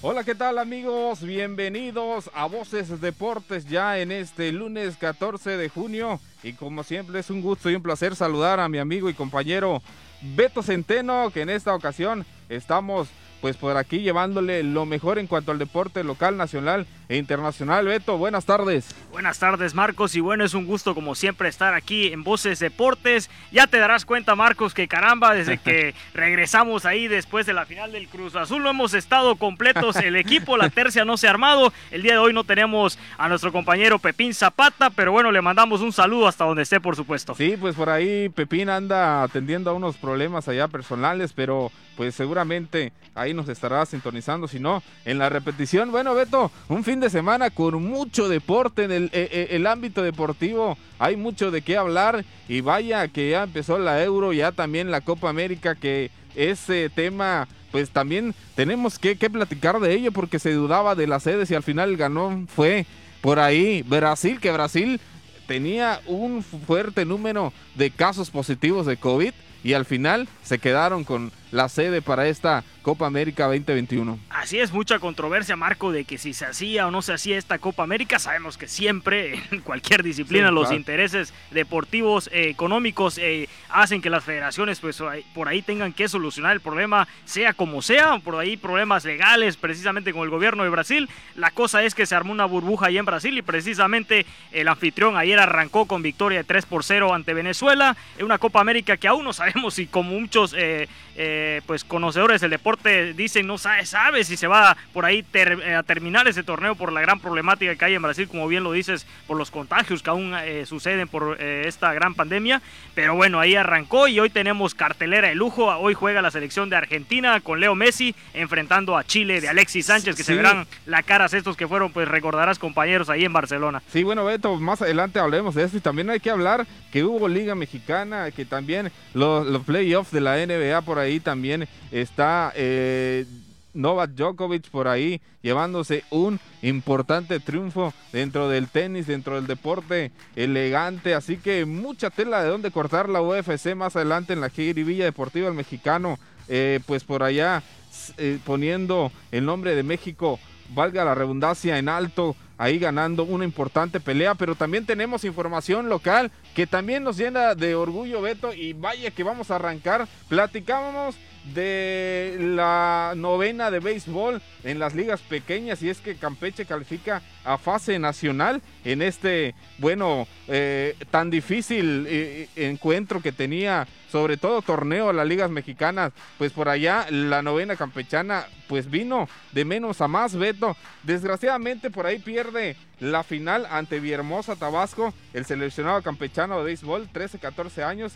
Hola, ¿qué tal amigos? Bienvenidos a Voces Deportes ya en este lunes 14 de junio. Y como siempre es un gusto y un placer saludar a mi amigo y compañero Beto Centeno, que en esta ocasión estamos pues por aquí llevándole lo mejor en cuanto al deporte local, nacional internacional. Beto, buenas tardes. Buenas tardes, Marcos, y bueno, es un gusto como siempre estar aquí en Voces Deportes. Ya te darás cuenta, Marcos, que caramba, desde que regresamos ahí después de la final del Cruz Azul, no hemos estado completos el equipo, la tercia no se ha armado. El día de hoy no tenemos a nuestro compañero Pepín Zapata, pero bueno, le mandamos un saludo hasta donde esté, por supuesto. Sí, pues por ahí Pepín anda atendiendo a unos problemas allá personales, pero pues seguramente ahí nos estará sintonizando, si no, en la repetición. Bueno, Beto, un fin de semana con mucho deporte en el, eh, eh, el ámbito deportivo, hay mucho de qué hablar y vaya que ya empezó la Euro, ya también la Copa América, que ese tema pues también tenemos que, que platicar de ello porque se dudaba de las sedes y al final ganó fue por ahí Brasil, que Brasil tenía un fuerte número de casos positivos de COVID y al final se quedaron con la sede para esta Copa América 2021. Así es, mucha controversia, Marco, de que si se hacía o no se hacía esta Copa América. Sabemos que siempre, en cualquier disciplina, los intereses deportivos, eh, económicos, eh, hacen que las federaciones, pues por ahí tengan que solucionar el problema, sea como sea, por ahí problemas legales, precisamente con el gobierno de Brasil. La cosa es que se armó una burbuja ahí en Brasil y precisamente el anfitrión ayer arrancó con victoria de 3 por 0 ante Venezuela. En una Copa América que aún no sabemos si, como muchos eh, pues conocedores del deporte, dicen, no sabe, sabe si se va por ahí eh, a terminar ese torneo por la gran problemática que hay en Brasil, como bien lo dices, por los contagios que aún eh, suceden por eh, esta gran pandemia. Pero bueno, ahí arrancó y hoy tenemos cartelera de lujo. Hoy juega la selección de Argentina con Leo Messi enfrentando a Chile de Alexis Sánchez, que se verán la caras estos que fueron, pues recordarás compañeros ahí en Barcelona. Sí, bueno, Beto, más adelante hablemos de esto y también hay que hablar que hubo Liga Mexicana, que también los, los playoffs de la NBA por ahí también está eh, Novak Djokovic por ahí llevándose un importante triunfo dentro del tenis, dentro del deporte elegante. Así que mucha tela de donde cortar la UFC más adelante en la Villa Deportiva el Mexicano. Eh, pues por allá eh, poniendo el nombre de México, valga la redundancia, en alto ahí ganando una importante pelea, pero también tenemos información local que también nos llena de orgullo, Beto, y vaya que vamos a arrancar. Platicábamos de la novena de béisbol en las ligas pequeñas y es que Campeche califica a fase nacional en este, bueno, eh, tan difícil eh, encuentro que tenía, sobre todo torneo las ligas mexicanas, pues por allá la novena campechana pues vino de menos a más, Beto. Desgraciadamente por ahí pierde la final ante Villahermosa, Tabasco, el seleccionado campechano de béisbol, 13-14 años,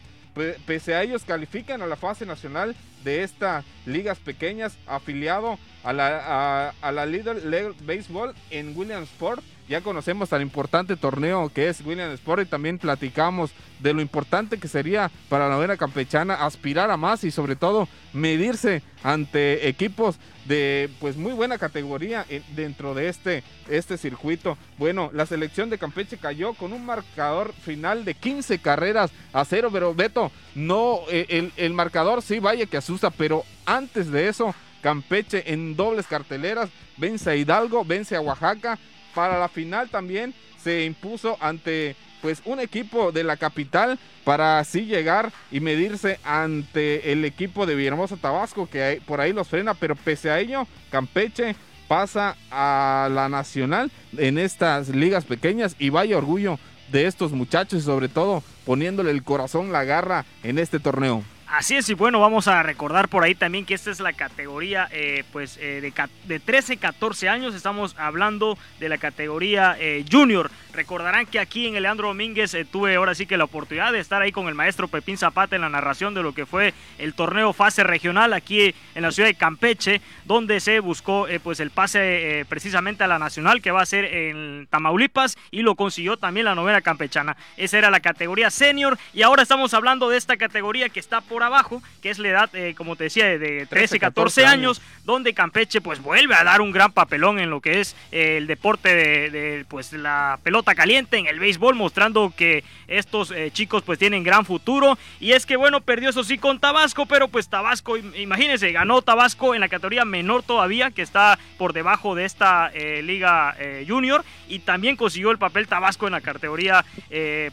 pese a ellos califican a la fase nacional de estas ligas pequeñas, afiliado a la, a, la Little Baseball en Williamsport. Ya conocemos tan importante torneo que es Williamsport y también platicamos de lo importante que sería para la novena campechana aspirar a más y sobre todo medirse ante equipos de pues muy buena categoría dentro de este, este circuito. Bueno, la selección de Campeche cayó con un marcador final de 15 carreras a cero, pero Beto, no, eh, el, el marcador sí vaya que asusta, pero antes de eso, Campeche en dobles carteleras, vence a Hidalgo, vence a Oaxaca, para la final también se impuso ante pues un equipo de la capital para así llegar y medirse ante el equipo de Villahermosa Tabasco que por ahí los frena, pero pese a ello Campeche pasa a la nacional en estas ligas pequeñas y vaya orgullo de estos muchachos y sobre todo poniéndole el corazón, la garra en este torneo. Así es, y bueno, vamos a recordar por ahí también que esta es la categoría eh, pues eh, de, de, 13, 14 años, estamos hablando de la categoría eh, junior. Recordarán que aquí en Leandro Domínguez tuve ahora sí que la oportunidad de estar ahí con el maestro Pepín Zapata en la narración de lo que fue el torneo fase regional aquí en la ciudad de Campeche, donde se buscó pues el pase precisamente a la nacional que va a ser en Tamaulipas y lo consiguió también la novena campechana. Esa era la categoría senior y ahora estamos hablando de esta categoría que está por abajo, que es la edad, eh, como te decía, de 13, 14 años, donde Campeche pues vuelve a dar un gran papelón en lo que es eh, el deporte de, pues la pelota caliente en el béisbol, mostrando que estos eh, chicos pues tienen gran futuro. Y es que bueno, perdió eso sí con Tabasco, pero pues Tabasco, imagínense, ganó Tabasco en la categoría menor todavía, que está por debajo de esta liga junior. Y también consiguió el papel Tabasco en la categoría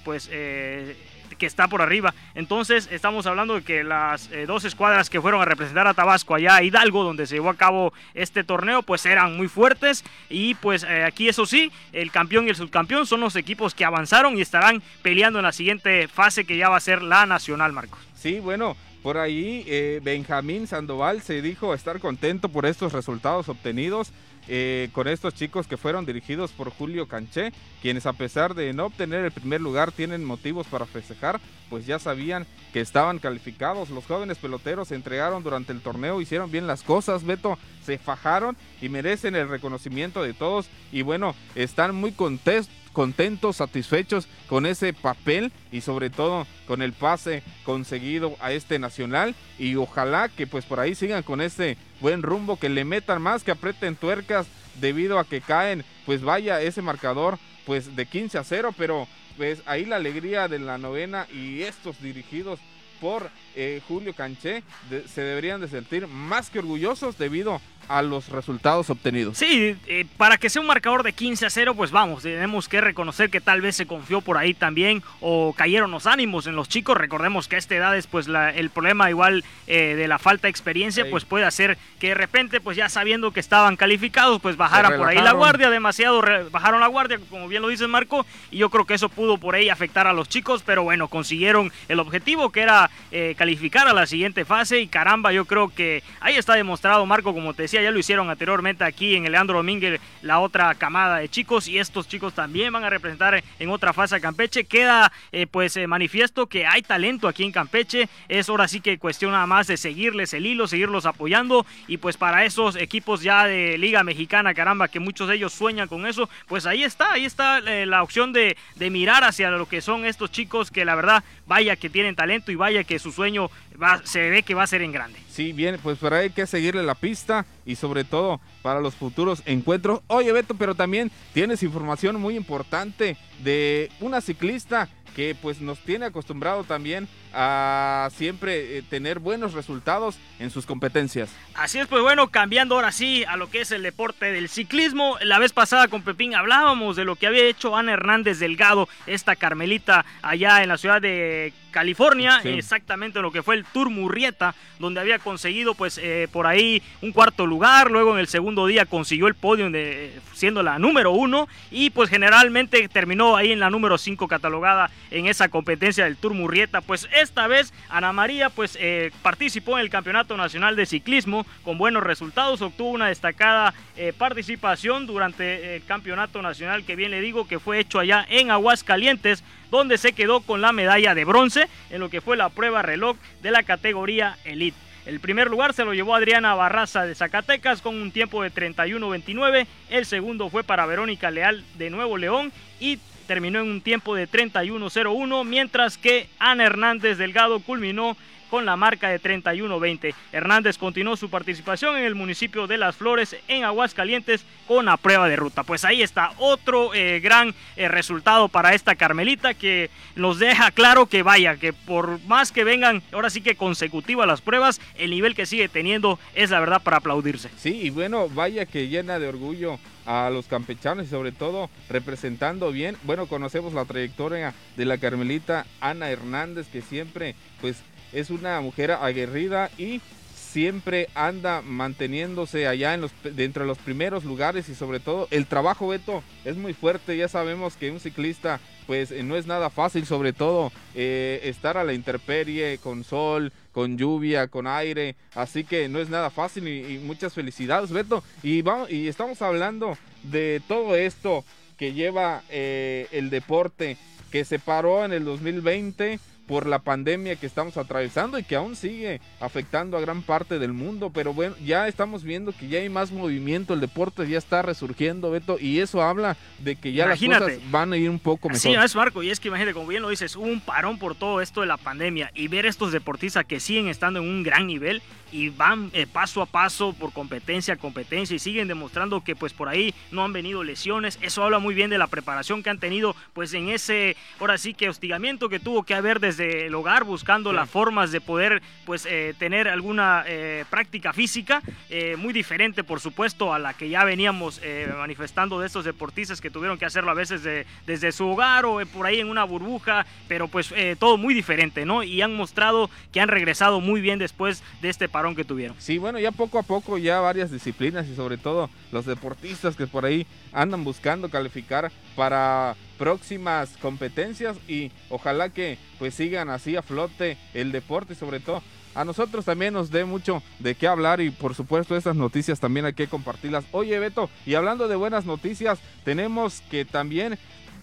pues que está por arriba. Entonces estamos hablando de que las eh, dos escuadras que fueron a representar a Tabasco allá a Hidalgo, donde se llevó a cabo este torneo, pues eran muy fuertes. Y pues eh, aquí eso sí, el campeón y el subcampeón son los equipos que avanzaron y estarán peleando en la siguiente fase que ya va a ser la nacional, Marcos. Sí, bueno. Por ahí eh, Benjamín Sandoval se dijo estar contento por estos resultados obtenidos eh, con estos chicos que fueron dirigidos por Julio Canché, quienes a pesar de no obtener el primer lugar tienen motivos para festejar, pues ya sabían que estaban calificados. Los jóvenes peloteros se entregaron durante el torneo, hicieron bien las cosas, Beto, se fajaron y merecen el reconocimiento de todos y bueno, están muy contentos contentos, satisfechos con ese papel y sobre todo con el pase conseguido a este nacional. Y ojalá que pues por ahí sigan con ese buen rumbo, que le metan más, que aprieten tuercas debido a que caen, pues vaya ese marcador pues de 15 a 0, pero pues ahí la alegría de la novena y estos dirigidos por eh, Julio Canché se deberían de sentir más que orgullosos debido a los resultados obtenidos. Sí, eh, para que sea un marcador de 15 a 0, pues vamos, tenemos que reconocer que tal vez se confió por ahí también o cayeron los ánimos en los chicos. Recordemos que a esta edad es pues el problema igual eh, de la falta de experiencia, pues puede hacer que de repente pues ya sabiendo que estaban calificados, pues bajaran por ahí la guardia, demasiado bajaron la guardia, como bien lo dice Marco, y yo creo que eso pudo por ahí afectar a los chicos, pero bueno, consiguieron el objetivo que era eh, calificar a la siguiente fase y caramba, yo creo que ahí está demostrado Marco, como te decía, ya lo hicieron anteriormente aquí en el Leandro Domínguez, la otra camada de chicos, y estos chicos también van a representar en otra fase a Campeche. Queda eh, pues eh, manifiesto que hay talento aquí en Campeche, es ahora sí que cuestión nada más de seguirles el hilo, seguirlos apoyando, y pues para esos equipos ya de Liga Mexicana, caramba, que muchos de ellos sueñan con eso, pues ahí está, ahí está eh, la opción de, de mirar hacia lo que son estos chicos que la verdad vaya que tienen talento y vaya que su sueño va, se ve que va a ser en grande. Sí, bien, pues por ahí hay que seguirle la pista y sobre todo para los futuros encuentros. Oye, Beto, pero también tienes información muy importante de una ciclista que pues nos tiene acostumbrado también a siempre eh, tener buenos resultados en sus competencias. Así es, pues bueno, cambiando ahora sí a lo que es el deporte del ciclismo. La vez pasada con Pepín hablábamos de lo que había hecho Ana Hernández Delgado, esta Carmelita allá en la ciudad de California, exactamente lo que fue el Tour Murrieta, donde había conseguido pues eh, por ahí un cuarto lugar, luego en el segundo día consiguió el podio de, siendo la número uno y pues generalmente terminó ahí en la número cinco catalogada en esa competencia del Tour Murrieta, pues esta vez Ana María pues eh, participó en el Campeonato Nacional de Ciclismo con buenos resultados, obtuvo una destacada eh, participación durante el Campeonato Nacional que bien le digo que fue hecho allá en Aguascalientes, donde se quedó con la medalla de bronce en lo que fue la prueba reloj de la categoría Elite. El primer lugar se lo llevó Adriana Barraza de Zacatecas con un tiempo de 31.29. El segundo fue para Verónica Leal de Nuevo León y terminó en un tiempo de 31.01, mientras que Ana Hernández Delgado culminó con la marca de 31-20. Hernández continuó su participación en el municipio de Las Flores, en Aguascalientes, con la prueba de ruta. Pues ahí está otro eh, gran eh, resultado para esta Carmelita que nos deja claro que vaya, que por más que vengan ahora sí que consecutivas las pruebas, el nivel que sigue teniendo es la verdad para aplaudirse. Sí, y bueno, vaya que llena de orgullo a los campechanos y sobre todo representando bien. Bueno, conocemos la trayectoria de la Carmelita Ana Hernández que siempre pues es una mujer aguerrida y siempre anda manteniéndose allá en los, dentro de los primeros lugares y sobre todo el trabajo Beto es muy fuerte. Ya sabemos que un ciclista pues eh, no es nada fácil sobre todo eh, estar a la intemperie con sol con lluvia con aire. Así que no es nada fácil y, muchas felicidades Beto. Y vamos y estamos hablando de todo esto que lleva eh, el deporte que se paró en el 2020 por la pandemia que estamos atravesando y que aún sigue afectando a gran parte del mundo, pero bueno, ya estamos viendo que ya hay más movimiento, el deporte ya está resurgiendo, Beto, y eso habla de que ya las cosas van a ir un poco mejor. Sí, es Marco, y es que imagínate, como bien lo dices, hubo un parón por todo esto de la pandemia y ver estos deportistas que siguen estando en un gran nivel y van eh, paso a paso por competencia a competencia y siguen demostrando que pues por ahí no han venido lesiones. Eso habla muy bien de la preparación que han tenido pues en ese, ahora sí que hostigamiento que tuvo que haber desde el hogar buscando las formas de poder pues eh, tener alguna eh, práctica física muy diferente por supuesto a la que ya veníamos manifestando de estos deportistas que tuvieron que hacerlo a veces desde su hogar o por ahí en una burbuja, pero pues todo muy diferente, ¿no? Y han mostrado que han regresado muy bien después de este que tuvieron. Sí, bueno, ya poco a poco ya varias disciplinas y sobre todo los deportistas que por ahí andan buscando calificar para próximas competencias y ojalá que pues sigan así a flote el deporte y sobre todo a nosotros también nos dé mucho de qué hablar y por supuesto estas noticias también hay que compartirlas. Oye Beto, y hablando de buenas noticias, tenemos que también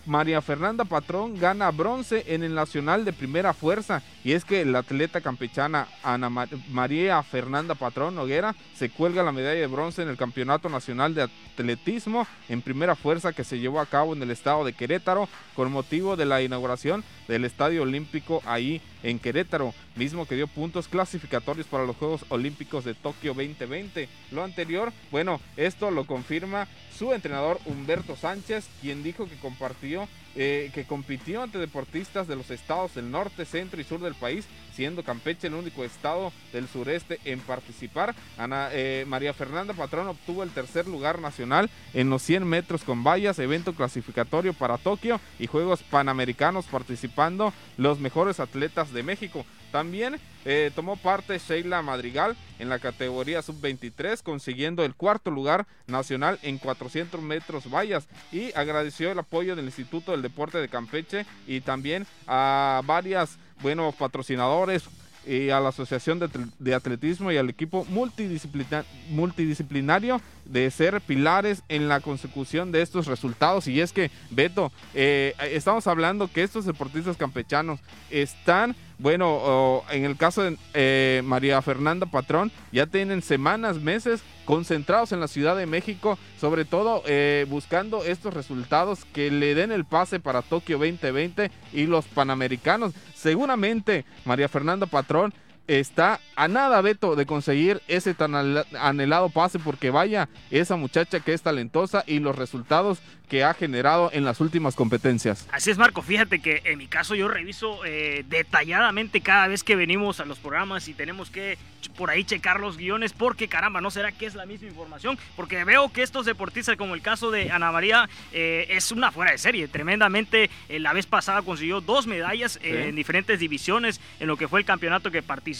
María Fernanda Patrón gana bronce en el Nacional de Primera Fuerza. Y es que la atleta campechana Ana María Fernanda Patrón Noguera se cuelga la medalla de bronce en el Campeonato Nacional de Atletismo en Primera Fuerza que se llevó a cabo en el estado de Querétaro con motivo de la inauguración del Estadio Olímpico ahí en Querétaro, mismo que dio puntos clasificatorios para los Juegos Olímpicos de Tokio 2020. Lo anterior, bueno, esto lo confirma su entrenador Humberto Sánchez, quien dijo que compartió eh, que compitió ante deportistas de los estados del norte, centro y sur del país, siendo Campeche el único estado del sureste en participar. Ana, eh, María Fernanda Patrón obtuvo el tercer lugar nacional en los 100 metros con vallas, evento clasificatorio para Tokio y Juegos Panamericanos, participando los mejores atletas de México. También eh, tomó parte Sheila Madrigal en la categoría sub-23, consiguiendo el cuarto lugar nacional en 400 metros vallas y agradeció el apoyo del Instituto del Deporte de Campeche y también a varias buenos patrocinadores y a la Asociación de, Atletismo y al equipo multidisciplinario de ser pilares en la consecución de estos resultados. Y es que, Beto, eh, estamos hablando que estos deportistas campechanos están bueno, en el caso de eh, María Fernanda Patrón, ya tienen semanas, meses concentrados en la Ciudad de México, sobre todo eh, buscando estos resultados que le den el pase para Tokio 2020 y los Panamericanos. Seguramente María Fernanda Patrón está a nada, Beto, de conseguir ese tan anhelado pase porque vaya esa muchacha que es talentosa y los resultados que ha generado en las últimas competencias. Así es, Marco. Fíjate que en mi caso yo reviso eh, detalladamente cada vez que venimos a los programas y tenemos que por ahí checar los guiones porque caramba, ¿no será que es la misma información? Porque veo que estos deportistas, como el caso de Ana María, eh, es una fuera de serie. Tremendamente, eh, la vez pasada consiguió dos medallas en diferentes divisiones en lo que fue el campeonato que participó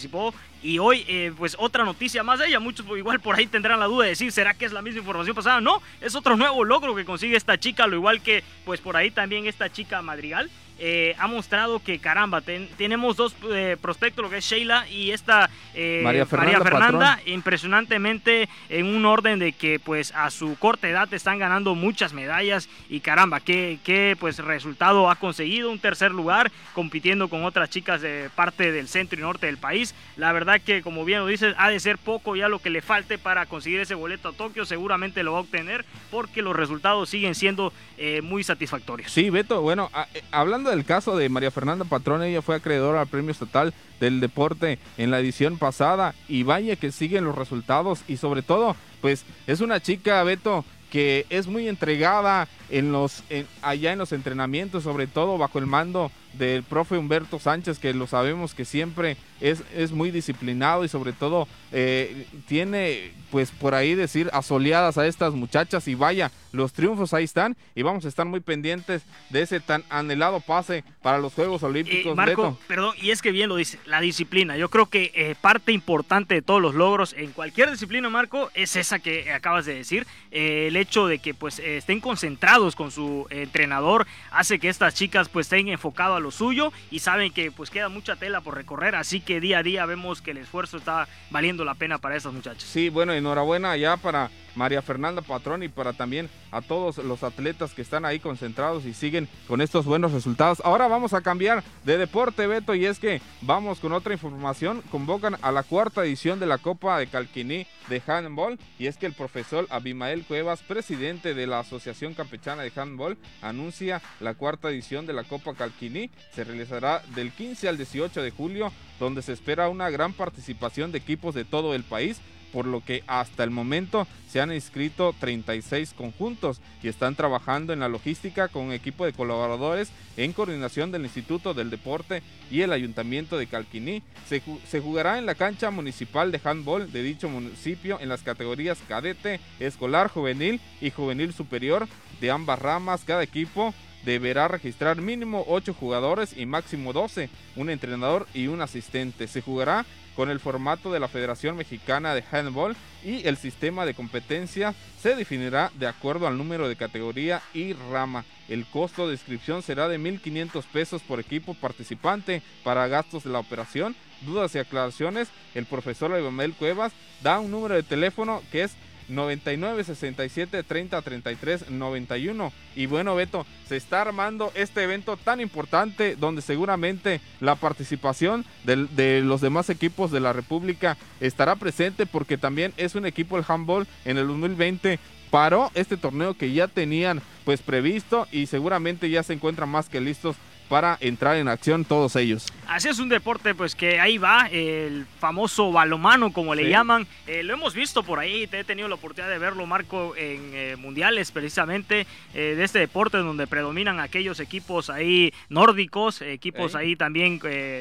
y hoy, pues otra noticia más de ella. Muchos igual por ahí tendrán la duda de decir, ¿será que es la misma información pasada? No, es otro nuevo logro que consigue esta chica, lo igual que pues por ahí también esta chica Madrigal. Eh, ha mostrado que caramba, tenemos dos eh, prospectos, lo que es Sheila y esta eh, María Fernanda, impresionantemente en un orden de que pues a su corta edad están ganando muchas medallas y caramba, qué, qué pues resultado ha conseguido, un tercer lugar compitiendo con otras chicas de parte del centro y norte del país. La verdad que como bien lo dices, ha de ser poco ya lo que le falte para conseguir ese boleto a Tokio, seguramente lo va a obtener porque los resultados siguen siendo muy satisfactorios. Sí, Beto, bueno, hablando del caso de María Fernanda Patrón, ella fue acreedora al Premio Estatal del Deporte en la edición pasada y vaya que siguen los resultados y sobre todo, pues es una chica, Beto, que es muy entregada en los allá en los entrenamientos, sobre todo bajo el mando del profe Humberto Sánchez, que lo sabemos que siempre es, es muy disciplinado y sobre todo eh, tiene, pues por ahí decir, asoleadas a estas muchachas y vaya, los triunfos ahí están y vamos a estar muy pendientes de ese tan anhelado pase para los Juegos Olímpicos. Marco, perdón, y es que bien lo dice, la disciplina. Yo creo que eh, parte importante de todos los logros en cualquier disciplina, Marco, es esa que acabas de decir, eh, el hecho de que pues estén concentrados con su entrenador, hace que estas chicas pues estén enfocadas a lo suyo y saben que pues queda mucha tela por recorrer, así que día a día vemos que el esfuerzo está valiendo la pena para estas muchachas. Sí, bueno, enhorabuena ya para María Fernanda Patrón y para también a todos los atletas que están ahí concentrados y siguen con estos buenos resultados. Ahora vamos a cambiar de deporte, Beto, y es que vamos con otra información. Convocan a la cuarta edición de la Copa de Calquiní de Handball y es que el profesor Abimael Cuevas, presidente de la Asociación Campechana de Handball, anuncia la cuarta edición de la Copa Calquiní. Se realizará del 15 al 18 de julio, donde se espera una gran participación de equipos de todo el país por lo que hasta el momento se han inscrito 36 conjuntos y están trabajando en la logística con un equipo de colaboradores en coordinación del Instituto del Deporte y el Ayuntamiento de Calquiní. Se, se jugará en la cancha municipal de handball de dicho municipio en las categorías cadete, escolar, juvenil y juvenil superior de ambas ramas. Cada equipo deberá registrar mínimo 8 jugadores y máximo 12, un entrenador y un asistente. Se jugará con el formato de la Federación Mexicana de Handball y el sistema de competencia se definirá de acuerdo al número de categoría y rama. El costo de inscripción será de 1.500 pesos por equipo participante para gastos de la operación. Dudas y aclaraciones, el profesor Evamel Cuevas da un número de teléfono que es 99 67 30 33 91. Y bueno, Beto, se está armando este evento tan importante donde seguramente la participación de, de, los demás equipos de la República estará presente porque también es un equipo el handball en el 2020 paró este torneo que ya tenían pues previsto y seguramente ya se encuentran más que listos para entrar en acción todos ellos. Así es un deporte pues que ahí va, el famoso balomano como le llaman, eh, lo hemos visto por ahí, te he tenido la oportunidad de verlo Marco en eh, mundiales precisamente eh, de este deporte donde predominan aquellos equipos ahí nórdicos, equipos ahí también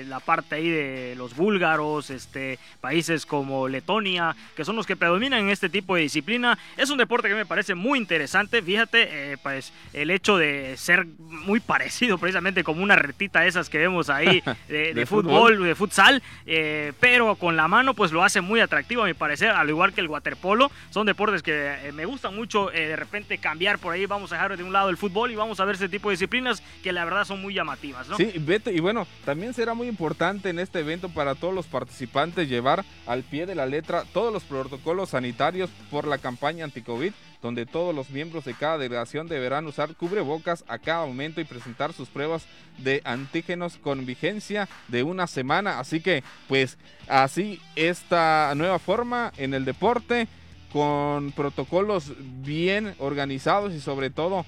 la parte ahí de los búlgaros, este, países como Letonia, que son los que predominan en este tipo de disciplina. Es un deporte que me parece muy interesante, fíjate, pues el hecho de ser muy parecido precisamente como una retita esas que vemos ahí de, fútbol, de futsal, eh, pero con la mano pues lo hace muy atractivo a mi parecer, al igual que el waterpolo. Son deportes que eh, me gustan mucho eh, de repente cambiar por ahí, vamos a dejar de un lado el fútbol y vamos a ver ese tipo de disciplinas que la verdad son muy llamativas. ¿no? Sí, vete, y bueno, también será muy importante en este evento para todos los participantes llevar al pie de la letra todos los protocolos sanitarios por la campaña anti-COVID donde todos los miembros de cada delegación deberán usar cubrebocas a cada momento y presentar sus pruebas de antígenos con vigencia de una semana. Así que, pues, así esta nueva forma en el deporte, con protocolos bien organizados y sobre todo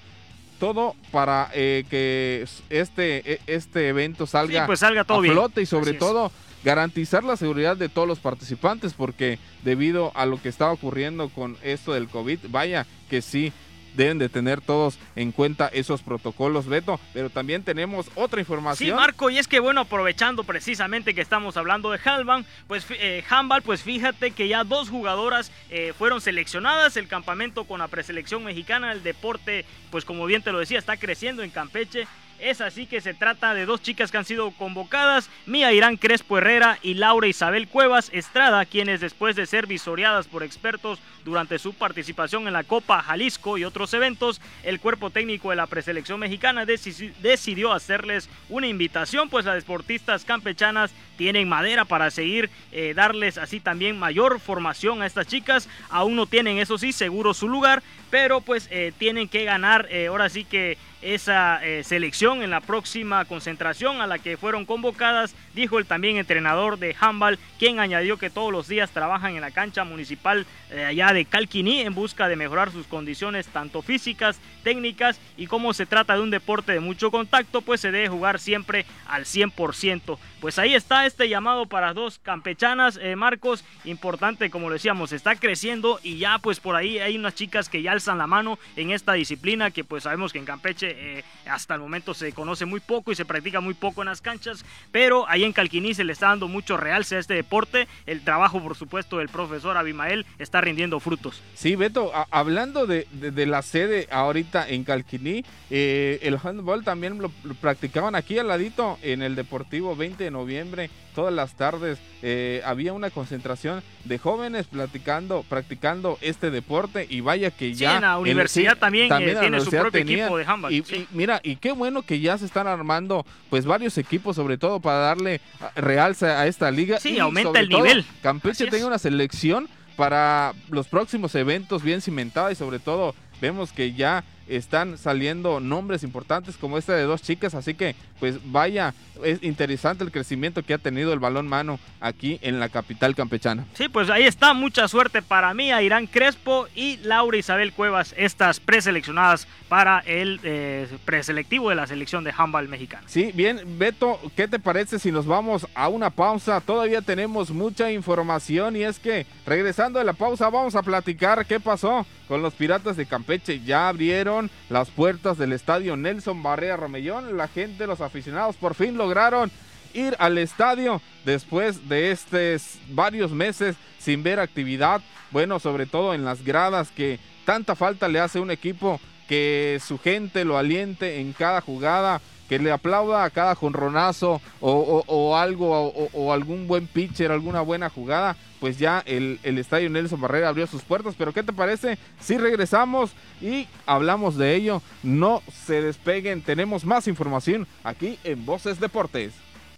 todo para eh, que este, e, este evento salga, pues salga todo a flote y sobre todo garantizar la seguridad de todos los participantes porque debido a lo que está ocurriendo con esto del COVID, vaya que sí deben de tener todos en cuenta esos protocolos, Beto. Pero también tenemos otra información. Sí, Marco, y es que bueno, aprovechando precisamente que estamos hablando de Halban, pues eh, Handball, pues fíjate que ya dos jugadoras eh, fueron seleccionadas. El campamento con la preselección mexicana, el deporte, pues como bien te lo decía, está creciendo en Campeche. Es así que se trata de dos chicas que han sido convocadas, Mía Irán Crespo Herrera y Laura Isabel Cuevas Estrada, quienes después de ser visoreadas por expertos durante su participación en la Copa Jalisco y otros eventos, el cuerpo técnico de la preselección mexicana decidió hacerles una invitación, pues las deportistas campechanas tienen madera para seguir eh, darles así también mayor formación a estas chicas. Aún no tienen, eso sí, seguro su lugar, pero pues eh, tienen que ganar eh, ahora sí que esa selección en la próxima concentración a la que fueron convocadas, dijo el también entrenador de handball, quien añadió que todos los días trabajan en la cancha municipal allá de Calquiní en busca de mejorar sus condiciones tanto físicas, técnicas y como se trata de un deporte de mucho contacto, pues se debe jugar siempre al 100%. Pues ahí está este llamado para dos campechanas, eh, Marcos, importante como lo decíamos, está creciendo y ya pues por ahí hay unas chicas que ya alzan la mano en esta disciplina que pues sabemos que en Campeche eh, hasta el momento se conoce muy poco y se practica muy poco en las canchas, pero ahí en Calquiní se le está dando mucho realce a este deporte. El trabajo, por supuesto, del profesor Abimael está rindiendo frutos. Sí, Beto, hablando de, la sede ahorita en Calquiní, eh, el handball también lo, practicaban aquí al ladito en el Deportivo 20 de noviembre, todas las tardes. Eh, había una concentración de jóvenes platicando, practicando este deporte y vaya que ya... en la universidad también, eh, tiene su propio equipo de handball. Y, mira, y qué bueno que ya se están armando pues varios equipos, sobre todo para darle realce a esta liga. Sí, aumenta el nivel. Campeche tenga una selección para los próximos eventos bien cimentada y sobre todo vemos que ya están saliendo nombres importantes como este de dos chicas, así que pues vaya, es interesante el crecimiento que ha tenido el balón mano aquí en la capital campechana. Sí, pues ahí está, mucha suerte para mí, a Irán Crespo y Laura Isabel Cuevas, estas preseleccionadas para el eh, preselectivo de la selección de handball mexicana. Sí, bien, Beto, ¿qué te parece si nos vamos a una pausa? Todavía tenemos mucha información y es que regresando de la pausa vamos a platicar qué pasó con los Piratas de Campeche. Ya abrieron las puertas del estadio Nelson Barrea Romellón, la gente, los aficionados por fin lograron ir al estadio después de estos varios meses sin ver actividad. Bueno, sobre todo en las gradas que tanta falta le hace un equipo que su gente lo aliente en cada jugada, que le aplauda a cada jonronazo o, algo o, algún buen pitcher, alguna buena jugada, pues ya el, el, estadio Nelson Barrera abrió sus puertas. Pero ¿qué te parece si regresamos y hablamos de ello? No se despeguen, tenemos más información aquí en Voces Deportes.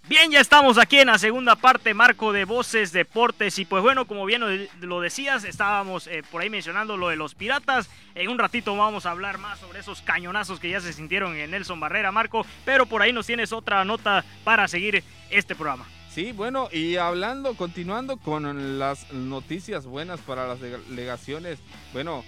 Bien, ya estamos aquí en la segunda parte, Marco de Voces Deportes. Y pues bueno, como bien lo decías, estábamos eh, por ahí mencionando lo de los piratas. En un ratito vamos a hablar más sobre esos cañonazos que ya se sintieron en Nelson Barrera, Marco. Pero por ahí nos tienes otra nota para seguir este programa. Sí, bueno, y hablando, continuando con las noticias buenas para las delegaciones. Bueno,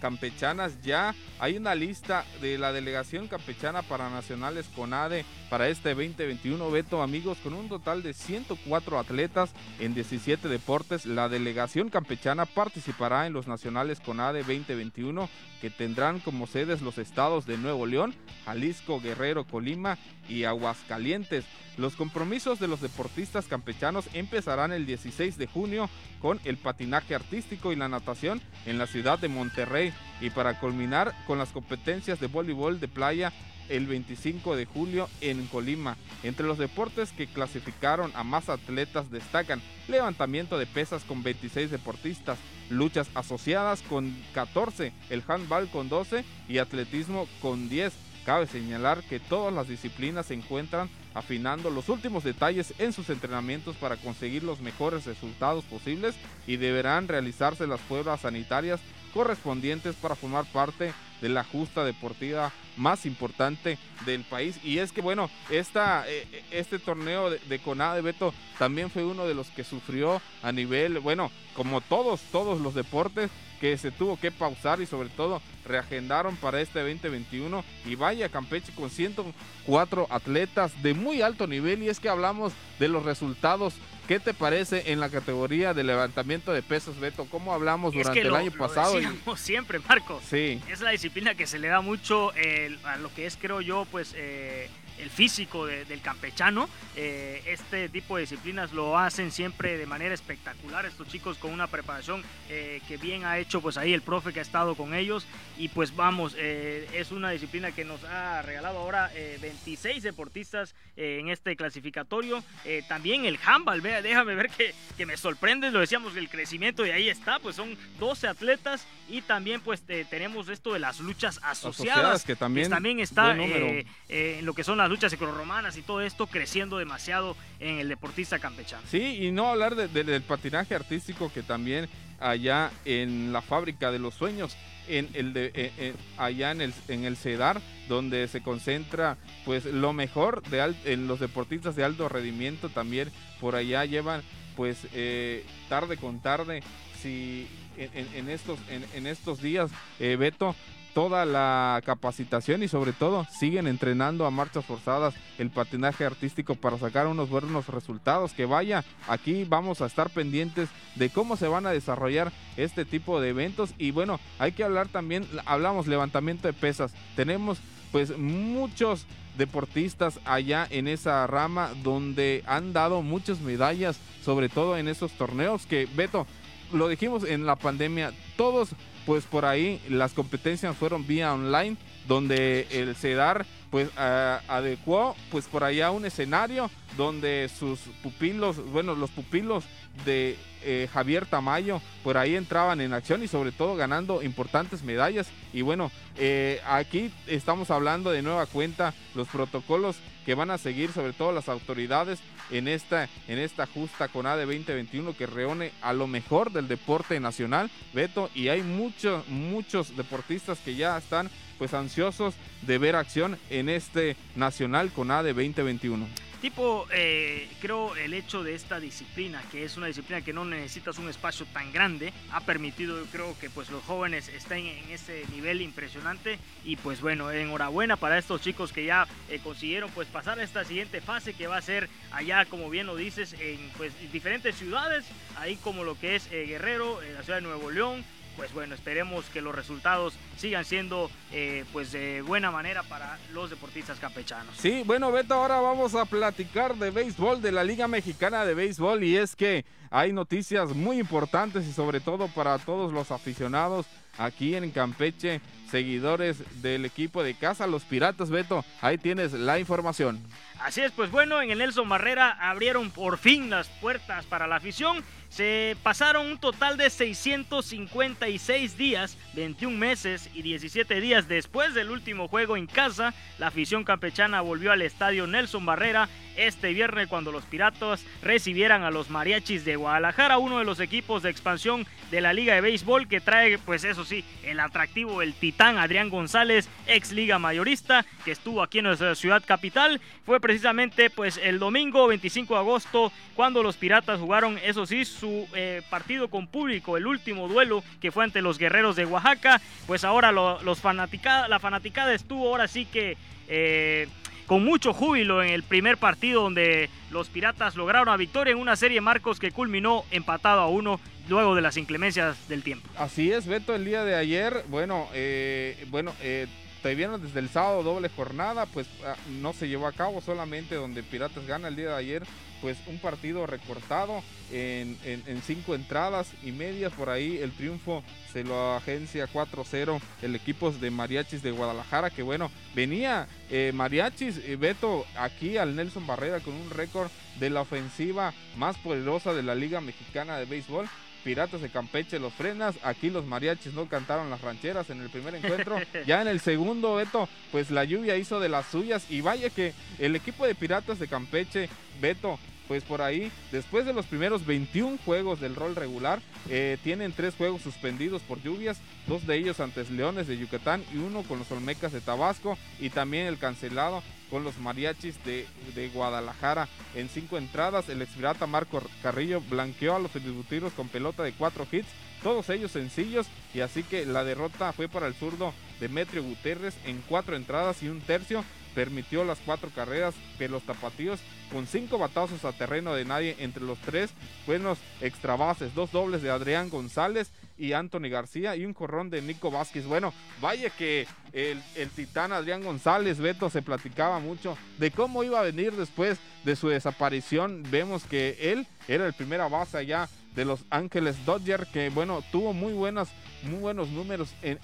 campechanas ya. Hay una lista de la delegación campechana para nacionales CONADE para este 2021, Beto, amigos, con un total de 104 atletas en 17 deportes. La delegación campechana participará en los nacionales CONADE 2021 que tendrán como sedes los estados de Nuevo León, Jalisco, Guerrero, Colima y Aguascalientes. Los compromisos de los deportistas campechanos empezarán el 16 de junio con el patinaje artístico y la natación en la ciudad de Monterrey y para culminar con las competencias de voleibol de playa el 25 de julio en Colima. Entre los deportes que clasificaron a más atletas destacan levantamiento de pesas con 26 deportistas, luchas asociadas con 14, el handball con 12 y atletismo con 10. Cabe señalar que todas las disciplinas se encuentran afinando los últimos detalles en sus entrenamientos para conseguir los mejores resultados posibles y deberán realizarse las pruebas sanitarias correspondientes para formar parte de la justa deportiva más importante del país. Y es que, bueno, esta, eh, eh, este torneo de, de Conade Beto también fue uno de los que sufrió a nivel, bueno, como todos, todos los deportes, que se tuvo que pausar y sobre todo reagendaron para este 2021 y vaya Campeche con 104 atletas de muy alto nivel y es que hablamos de los resultados ¿Qué te parece en la categoría de levantamiento de pesos, Beto? ¿Cómo hablamos durante el año pasado? Lo siempre, Marco. Sí. Es la disciplina que se le da mucho eh, a lo que es, creo yo, pues eh, el físico del campechano. Eh, este tipo de disciplinas lo hacen siempre de manera espectacular. Estos chicos con una preparación eh, que bien ha hecho pues ahí el profe que ha estado con ellos. Y pues vamos, eh, es una disciplina que nos ha regalado ahora 26 deportistas en este clasificatorio. también el handball, vea, déjame ver que, que, me sorprende, lo decíamos, el crecimiento y ahí está, pues son 12 atletas y también pues tenemos esto de las luchas asociadas, que también, también está en lo que son las luchas romanas y todo esto creciendo demasiado en el deportista campechano. Sí, y no hablar del patinaje artístico que también allá en la fábrica de los sueños, en el de, eh, eh, allá en el, en el CEDAR, donde se concentra pues lo mejor de en los deportistas de alto rendimiento también por allá llevan pues eh, tarde con tarde si en, estos en, en, estos días Beto toda la capacitación y sobre todo siguen entrenando a marchas forzadas el patinaje artístico para sacar unos buenos resultados. Que vaya, aquí vamos a estar pendientes de cómo se van a desarrollar este tipo de eventos y bueno, hay que hablar también, hablamos levantamiento de pesas, tenemos pues muchos deportistas allá en esa rama donde han dado muchas medallas, sobre todo en esos torneos que, Beto, lo dijimos en la pandemia, todos pues por ahí las competencias fueron vía online, donde el CEDAR pues adecuó pues por allá un escenario donde sus pupilos, bueno, los pupilos de eh, Javier Tamayo por ahí entraban en acción y sobre todo ganando importantes medallas. Y bueno, eh, aquí estamos hablando de nueva cuenta los protocolos que van a seguir sobre todo las autoridades en esta, en esta justa CONADE 2021 que reúne a lo mejor del deporte nacional, Beto, y hay muchos, muchos deportistas que ya están pues ansiosos de ver acción en este Nacional CONADE 2021 tipo, eh, creo el hecho de esta disciplina, que es una disciplina que no necesitas un espacio tan grande, ha permitido, yo creo que pues los jóvenes estén en ese nivel impresionante y pues bueno, enhorabuena para estos chicos que ya eh, consiguieron pues pasar a esta siguiente fase que va a ser allá, como bien lo dices, en pues diferentes ciudades, ahí como lo que es eh, Guerrero, la ciudad de Nuevo León, pues bueno, esperemos que los resultados sigan siendo eh, pues de buena manera para los deportistas campechanos. Sí, bueno Beto, ahora vamos a platicar de béisbol, de la Liga Mexicana de Béisbol y es que hay noticias muy importantes y sobre todo para todos los aficionados aquí en Campeche, seguidores del equipo de casa, los Piratas, Beto, ahí tienes la información. Así es, pues bueno, en el Nelson Barrera abrieron por fin las puertas para la afición se pasaron un total de 656 días, 21 meses y 17 días después del último juego en casa. La afición campechana volvió al estadio Nelson Barrera este viernes cuando los Piratas recibieran a los Mariachis de Guadalajara, uno de los equipos de expansión de la Liga de Béisbol que trae, pues sí, el atractivo, el titán Adrián González, ex Liga Mayorista, que estuvo aquí en nuestra ciudad capital. Fue precisamente pues el domingo 25 de agosto cuando los Piratas jugaron, eso sí, su eh, partido con público, el último duelo que fue ante los Guerreros de Oaxaca. Pues ahora los fanaticada, la fanaticada estuvo ahora sí que... Eh, con mucho júbilo en el primer partido donde los Piratas lograron la victoria en una serie Marcos que culminó empatado a uno luego de las inclemencias del tiempo. Así es, Beto, el día de ayer, bueno, eh, bueno, eh, te vieron desde el sábado doble jornada, pues ah, no se llevó a cabo solamente donde Piratas gana el día de ayer, pues un partido recortado en, cinco entradas y medias, por ahí el triunfo se lo agencia 4-0 el equipo de Mariachis de Guadalajara, que bueno, venía eh, Mariachis, eh, Beto, aquí al Nelson Barrera con un récord de la ofensiva más poderosa de la Liga Mexicana de Béisbol, Piratas de Campeche los frenas. Aquí los mariachis no cantaron las rancheras en el primer encuentro. ya en el segundo, Beto, pues la lluvia hizo de las suyas. Y vaya que el equipo de Piratas de Campeche, Beto, pues por ahí, después de los primeros 21 juegos del rol regular, eh, tienen tres juegos suspendidos por lluvias, dos de ellos ante Leones de Yucatán y uno con los Olmecas de Tabasco y también el cancelado con los mariachis de, Guadalajara. En cinco entradas, el expirata Marco Carrillo blanqueó a los filibustinos con pelota de cuatro hits, todos ellos sencillos, y así que la derrota fue para el zurdo Demetrio Guterres en cuatro entradas y un tercio. Permitió las cuatro carreras, que los tapatíos con cinco batazos a terreno de nadie entre los tres buenos extra bases, dos dobles de Adrián González y Anthony García y un corrón de Nico Vázquez. Bueno, vaya que el, el, titán Adrián González, Beto, se platicaba mucho de cómo iba a venir después de su desaparición. Vemos que él era el primera base allá de Los Ángeles Dodger, que bueno, tuvo muy buenas, muy buenos números en,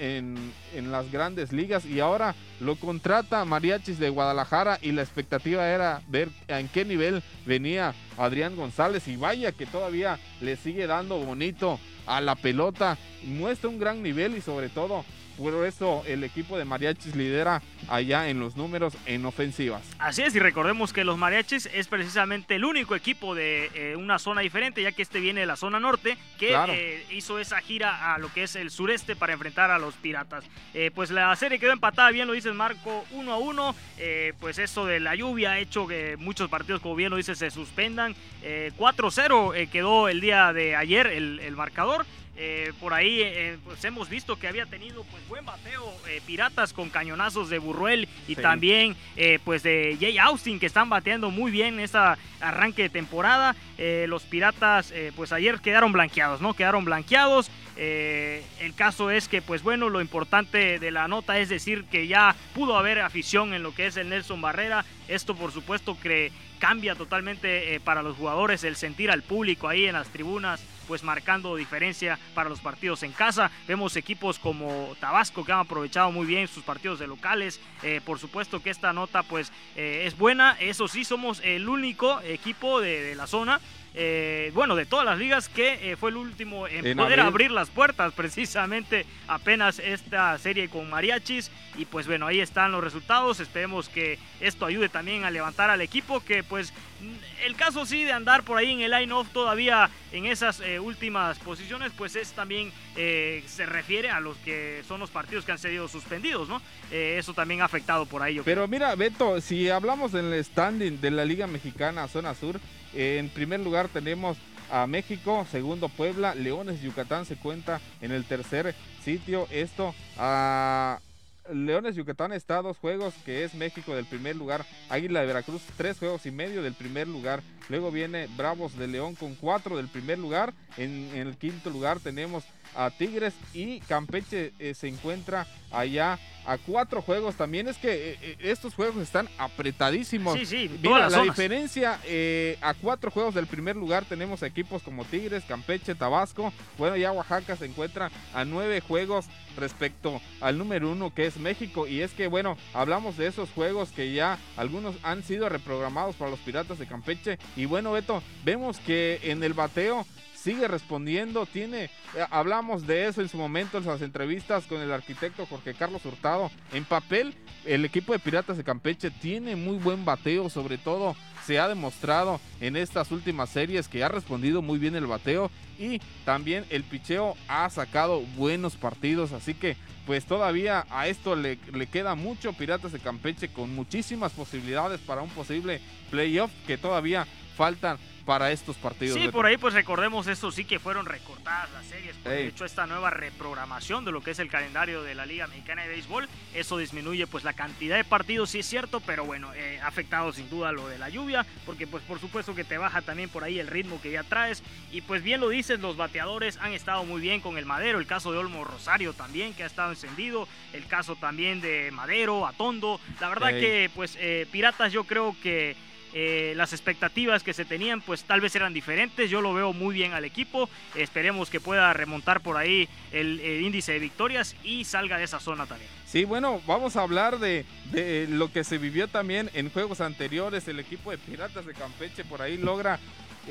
en, las grandes ligas. Y ahora lo contrata Mariachis de Guadalajara y la expectativa era ver en qué nivel venía Adrián González. Y vaya que todavía le sigue dando bonito a la pelota, muestra un gran nivel y sobre todo por eso el equipo de mariachis lidera allá en los números en ofensivas. Así es, y recordemos que los mariachis es precisamente el único equipo de eh, una zona diferente, ya que este viene de la zona norte, que eh, hizo esa gira a lo que es el sureste para enfrentar a los piratas. Eh, pues la serie quedó empatada, bien lo dices Marco, 1 a 1. pues eso de la lluvia ha hecho que muchos partidos, como bien lo dices, se suspendan. 4-0 quedó el día de ayer el, el marcador. Por ahí pues hemos visto que había tenido pues buen bateo eh, Piratas con cañonazos de Burruel y también eh, pues de Jay Austin que están bateando muy bien en esta arranque de temporada. Eh, los Piratas pues ayer quedaron blanqueados, ¿no? Quedaron blanqueados. el caso es que pues bueno, lo importante de la nota es decir que ya pudo haber afición en lo que es el Nelson Barrera. Esto por supuesto que cambia totalmente para los jugadores el sentir al público ahí en las tribunas pues marcando diferencia para los partidos en casa. Vemos equipos como Tabasco que han aprovechado muy bien sus partidos de locales. Eh, por supuesto que esta nota pues eh, es buena. Eso sí, somos el único equipo de la zona eh, bueno, de todas las ligas, que eh, fue el último en, poder abrir las puertas, precisamente apenas esta serie con Mariachis. Y pues bueno, ahí están los resultados. Esperemos que esto ayude también a levantar al equipo, que pues el caso sí de andar por ahí en el line-off todavía en esas eh, últimas posiciones, pues es también, se refiere a los que son los partidos que han sido suspendidos, ¿no? eso también ha afectado por ahí. Pero mira, Beto, si hablamos del standing de la Liga Mexicana Zona Sur, en primer lugar tenemos a México, segundo Puebla, Leones Yucatán se cuenta en el tercer sitio. Esto a Leones Yucatán está a dos juegos, que es México del primer lugar, Águila de Veracruz tres juegos y medio del primer lugar. Luego viene Bravos de León con cuatro del primer lugar. En, el quinto lugar tenemos a Tigres y Campeche eh, se encuentra allá a cuatro juegos. También es que eh, eh, estos juegos están apretadísimos. Sí, sí, Mira, la diferencia a cuatro juegos del primer lugar tenemos equipos como Tigres, Campeche, Tabasco. Bueno, ya Oaxaca se encuentra a nueve juegos respecto al número uno que es México. Y es que, bueno, hablamos de esos juegos que ya algunos han sido reprogramados para los Piratas de Campeche. Y bueno, Beto, vemos que en el bateo sigue respondiendo, tiene, eh, hablamos de eso en su momento en las entrevistas con el arquitecto Jorge Carlos Hurtado. En papel, el equipo de Piratas de Campeche tiene muy buen bateo, sobre todo se ha demostrado en estas últimas series que ha respondido muy bien el bateo y también el picheo ha sacado buenos partidos, así que pues todavía a esto le, le queda mucho Piratas de Campeche con muchísimas posibilidades para un posible playoff que todavía faltan para estos partidos. Sí, por ahí pues recordemos eso sí que fueron recortadas las series, por de hecho esta nueva reprogramación de lo que es el calendario de la Liga Mexicana de Béisbol, eso disminuye pues la cantidad de partidos, sí es cierto, pero bueno, eh, ha afectado sin duda lo de la lluvia, porque pues por supuesto que te baja también por ahí el ritmo que ya traes, y pues bien lo dices, los bateadores han estado muy bien con el Madero, el caso de Olmo Rosario también, que ha estado encendido, el caso también de Madero, Atondo, la verdad que pues eh, Piratas yo creo que eh, las expectativas que se tenían pues tal vez eran diferentes. Yo lo veo muy bien al equipo. Esperemos que pueda remontar por ahí el, índice de victorias y salga de esa zona también. Sí, bueno, vamos a hablar de, de, lo que se vivió también en juegos anteriores. El equipo de Piratas de Campeche por ahí logra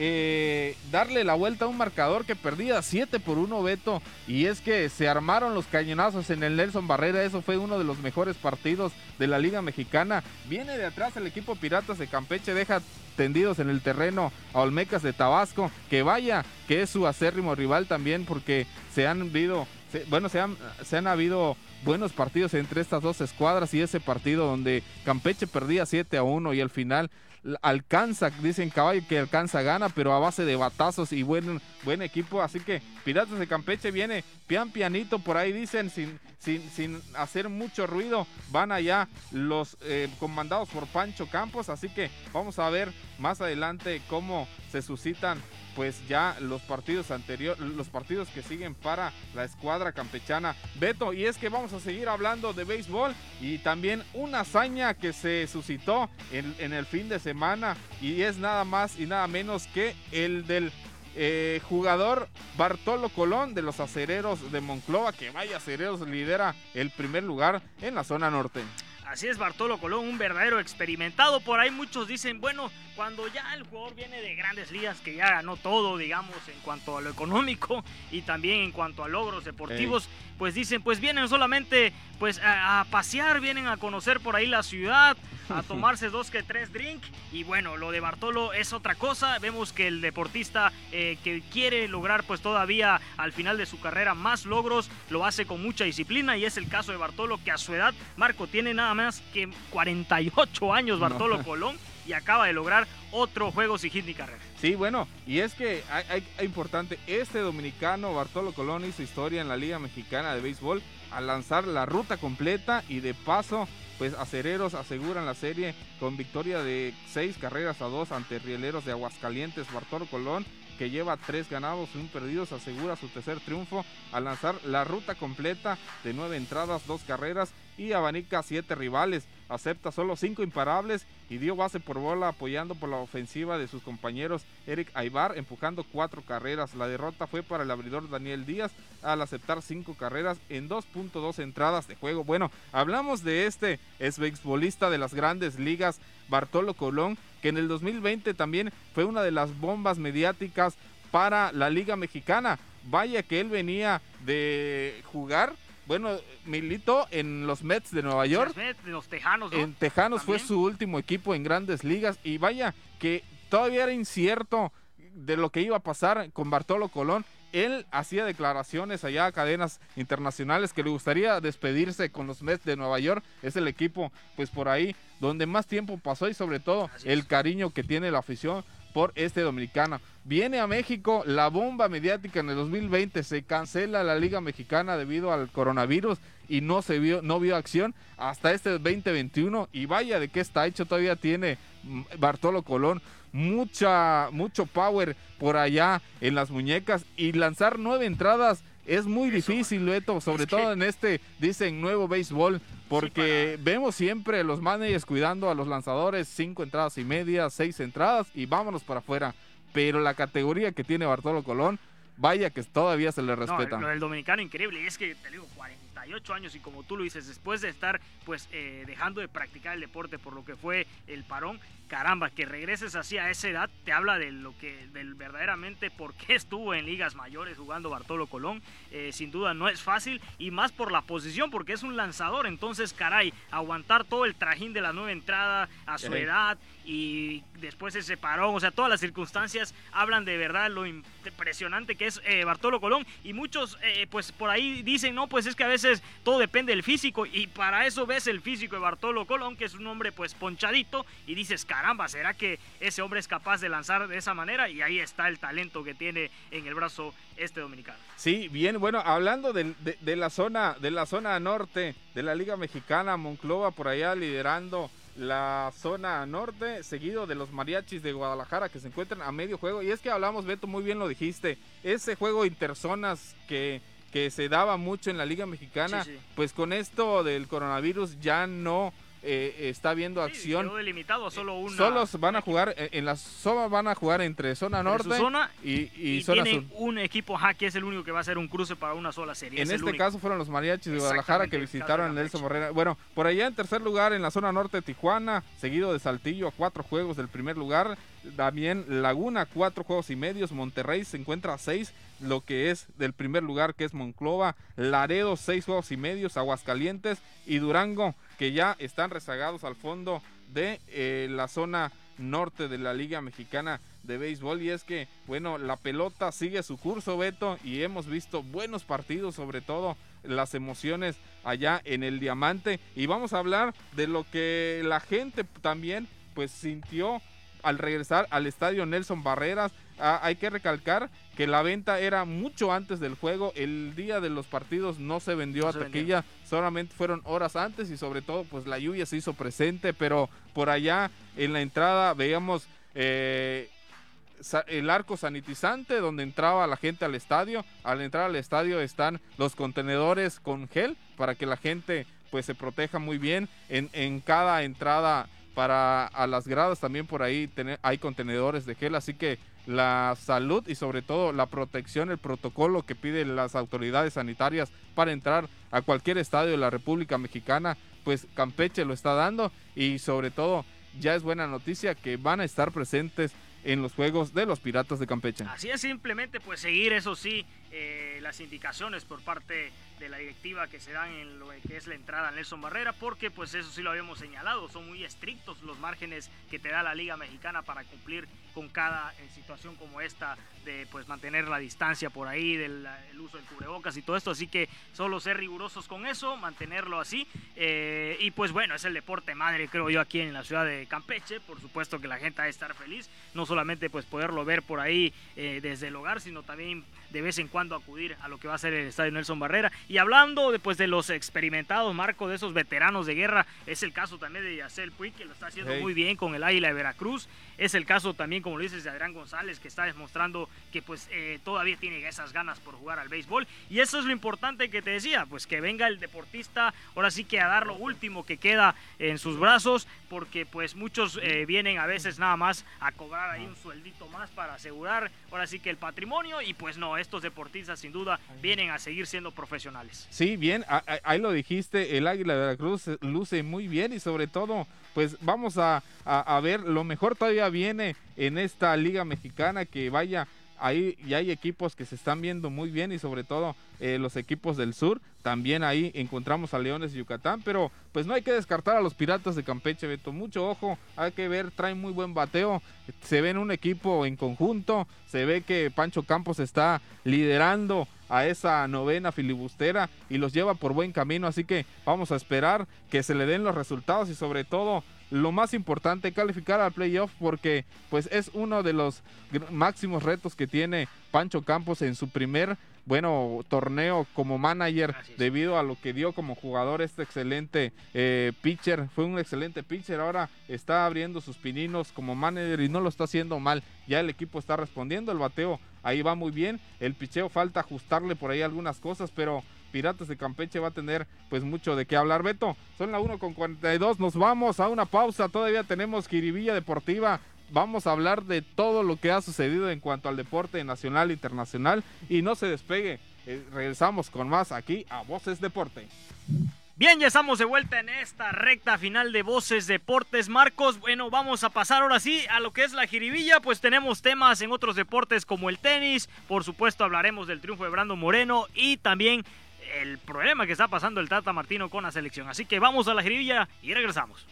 eh, darle la vuelta a un marcador que perdía 7 por 1 Beto. Y es que se armaron los cañonazos en el Nelson Barrera, eso fue uno de los mejores partidos de la Liga Mexicana. Viene de atrás el equipo Piratas de Campeche, deja tendidos en el terreno a Olmecas de Tabasco, que vaya, que es su acérrimo rival también porque se han habido, bueno, se han, se han habido buenos partidos entre estas dos escuadras. Y ese partido donde Campeche perdía 7 a 1 y al final alcanza, dicen caballo que alcanza gana, pero a base de batazos y buen, buen equipo. Así que Piratas de Campeche viene pian pianito, por ahí dicen, sin, sin, sin hacer mucho ruido. Van allá los eh, comandados por Pancho Campos. Así que vamos a ver más adelante cómo se suscitan pues ya los partidos anteriores, los partidos que siguen para la escuadra campechana. Beto, y es que vamos a seguir hablando de béisbol y también una hazaña que se suscitó en, el fin de semana y es nada más y nada menos que el del eh, jugador Bartolo Colón de los acereros de Monclova, que vaya acereros lidera el primer lugar en la zona norte. Así es Bartolo Colón, un verdadero experimentado. Por ahí muchos dicen, bueno, cuando ya el jugador viene de grandes ligas, que ya ganó todo, digamos, en cuanto a lo económico y también en cuanto a logros deportivos, pues dicen, pues vienen solamente pues a, pasear, vienen a conocer por ahí la ciudad, a tomarse dos que tres drink. Y bueno, lo de Bartolo es otra cosa. Vemos que el deportista eh, que quiere lograr pues todavía al final de su carrera más logros, lo hace con mucha disciplina y es el caso de Bartolo que a su edad, Marco, tiene nada más que 48 años Bartolo Colón y acaba de lograr otro juego sin hit ni carrera. Sí, bueno, y es que hay, importante, este dominicano Bartolo Colón hizo historia en la Liga Mexicana de Béisbol al lanzar la ruta completa y de paso pues acereros aseguran la serie con victoria de seis carreras a dos ante rieleros de Aguascalientes. Bartolo Colón que lleva tres ganados y un perdido, se asegura su tercer triunfo al lanzar la ruta completa de nueve entradas, dos carreras y abanica siete rivales. Acepta solo cinco imparables y dio base por bola apoyando por la ofensiva de sus compañeros Eric Aybar, empujando cuatro carreras. La derrota fue para el abridor Daniel Díaz al aceptar cinco carreras en 2.2 entradas de juego. Bueno, hablamos de este ex de las grandes ligas, Bartolo Colón, que en el 2020 también fue una de las bombas mediáticas para la Liga Mexicana. Vaya que él venía de jugar. Bueno, militó en los Mets de Nueva York. Los Mets, de los Tejanos. En Tejanos fue su último equipo en grandes ligas. Y vaya que todavía era incierto de lo que iba a pasar con Bartolo Colón él hacía declaraciones allá a cadenas internacionales que le gustaría despedirse con los Mets de Nueva York. Es el equipo, pues por ahí, donde más tiempo pasó y sobre todo el cariño que tiene la afición por este dominicano. Viene a México la bomba mediática en el 2020, se cancela la Liga Mexicana debido al coronavirus y no se vio, no vio acción hasta este 2021 y vaya de qué está hecho, todavía tiene mm, Bartolo Colón mucha, mucho power por allá en las muñecas y lanzar nueve entradas es muy difícil, Beto, sobre todo en este, dicen, nuevo béisbol, porque vemos siempre los managers cuidando a los lanzadores, cinco entradas y media, seis entradas y vámonos para afuera. Pero la categoría que tiene Bartolo Colón, vaya que todavía se le respeta. No, lo del dominicano increíble, y es que te digo, 48 años y como tú lo dices, después de estar pues eh, dejando de practicar el deporte por lo que fue el parón, caramba, que regreses así a esa edad, te habla de lo que, del verdaderamente por qué estuvo en ligas mayores jugando Bartolo Colón. Eh, sin duda no es fácil y más por la posición, porque es un lanzador. Entonces, caray, aguantar todo el trajín de la nueva entrada a su edad y después ese parón, o sea, todas las circunstancias hablan de verdad lo impresionante que es eh, Bartolo Colón. Y muchos, eh, pues por ahí dicen, no, pues es que a veces todo depende del físico y para eso ves el físico de Bartolo Colón, que es un hombre pues ponchadito y dices, caramba, ¿será que ese hombre es capaz de lanzar de esa manera? Y ahí está el talento que tiene en el brazo este dominicano. Sí, bien, bueno, hablando de, la zona, de la zona norte de la Liga Mexicana, Monclova por allá liderando la zona norte, seguido de los mariachis de Guadalajara que se encuentran a medio juego. Y es que hablamos, Beto, muy bien lo dijiste, ese juego interzonas que, que se daba mucho en la Liga Mexicana, pues con esto del coronavirus ya no eh, está viendo acción. delimitado solo una. Solo van a jugar eh, en la zona van a jugar entre zona norte y, y, zona tienen un equipo que es el único que va a hacer un cruce para una sola serie. En este caso fueron los mariachis de Guadalajara que visitaron el Nelson Morera. Bueno, por allá en tercer lugar en la zona norte Tijuana, seguido de Saltillo a cuatro juegos del primer lugar. También Laguna, cuatro juegos y medios. Monterrey se encuentra a seis, lo que es del primer lugar, que es Monclova. Laredo, seis juegos y medios. Aguascalientes y Durango, que ya están rezagados al fondo de eh, la zona norte de la Liga Mexicana de Béisbol. Y es que, bueno, la pelota sigue su curso, Beto, y hemos visto buenos partidos, sobre todo las emociones allá en el Diamante. Y vamos a hablar de lo que la gente también, pues, sintió al regresar al estadio Nelson Barreras. Ah, hay que recalcar que la venta era mucho antes del juego. El día de los partidos no se vendió a taquilla, solamente fueron horas antes y sobre todo pues la lluvia se hizo presente, pero por allá en la entrada veíamos eh, el arco sanitizante donde entraba la gente al estadio. Al entrar al estadio están los contenedores con gel para que la gente pues se proteja muy bien en, en cada entrada para a las gradas también por ahí hay contenedores de gel, así que la salud y sobre todo la protección, el protocolo que piden las autoridades sanitarias para entrar a cualquier estadio de la República Mexicana, pues Campeche lo está dando y sobre todo ya es buena noticia que van a estar presentes en los juegos de los Piratas de Campeche. Así es, simplemente pues seguir, eso sí, eh, las indicaciones por parte de la directiva que se dan en lo que es la entrada a Nelson Barrera, porque pues eso sí lo habíamos señalado, son muy estrictos los márgenes que te da la Liga Mexicana para cumplir con cada eh, situación como esta de pues mantener la distancia por ahí, del el uso del cubrebocas y todo esto, así que solo ser rigurosos con eso, mantenerlo así, eh, y pues bueno, es el deporte madre creo yo aquí en la ciudad de Campeche, por supuesto que la gente ha de estar feliz, no solamente pues poderlo ver por ahí desde el hogar, sino también de vez en cuando acudir a lo que va a ser el estadio Nelson Barrera. Y hablando de, pues, de los experimentados, Marco, de esos veteranos de guerra, es el caso también de Yacel Puig, que lo está haciendo muy bien con el Águila de Veracruz. Es el caso también, como lo dices, de Adrián González, que está demostrando que pues eh, todavía tiene esas ganas por jugar al béisbol. Y eso es lo importante que te decía, pues que venga el deportista, ahora sí que a dar lo último que queda en sus brazos, porque pues muchos eh, vienen a veces nada más a cobrar ahí un sueldito más para asegurar, ahora sí que el patrimonio, y pues no, estos deportistas sin duda vienen a seguir siendo profesionales. Sí, bien, ahí lo dijiste, el Águila de la Cruz luce muy bien y sobre todo, pues vamos a, a ver, lo mejor todavía viene en esta liga mexicana que vaya ahí ya hay equipos que se están viendo muy bien y sobre todo eh, los equipos del sur. También ahí encontramos a Leones y Yucatán, pero pues no hay que descartar a los Piratas de Campeche, Beto. Mucho ojo, hay que ver, traen muy buen bateo. Se ve en un equipo en conjunto, se ve que Pancho Campos está liderando a esa novena filibustera y los lleva por buen camino, así que vamos a esperar que se le den los resultados y sobre todo lo más importante, calificar al playoff porque pues es uno de los máximos retos que tiene Pancho Campos en su primer bueno torneo como manager debido a lo que dio como jugador este excelente eh, pitcher. Fue un excelente pitcher ahora está abriendo sus pininos como manager y no lo está haciendo mal. Ya el equipo está respondiendo el bateo ahí va muy bien. El picheo falta ajustarle por ahí algunas cosas pero Piratas de Campeche va a tener pues mucho de qué hablar. Beto, son la 1 con 42, nos vamos a una pausa, todavía tenemos Kiribilla Deportiva. Vamos a hablar de todo lo que ha sucedido en cuanto al deporte nacional e internacional y no se despegue. Eh, regresamos con más aquí a Voces Deporte. Bien, ya estamos de vuelta en esta recta final de Voces Deportes. Marcos, bueno, vamos a pasar ahora sí a lo que es la jiribilla, pues tenemos temas en otros deportes como el tenis, por supuesto hablaremos del triunfo de Brando Moreno y también el problema que está pasando el Tata Martino con la selección. Así que vamos a la grilla y regresamos.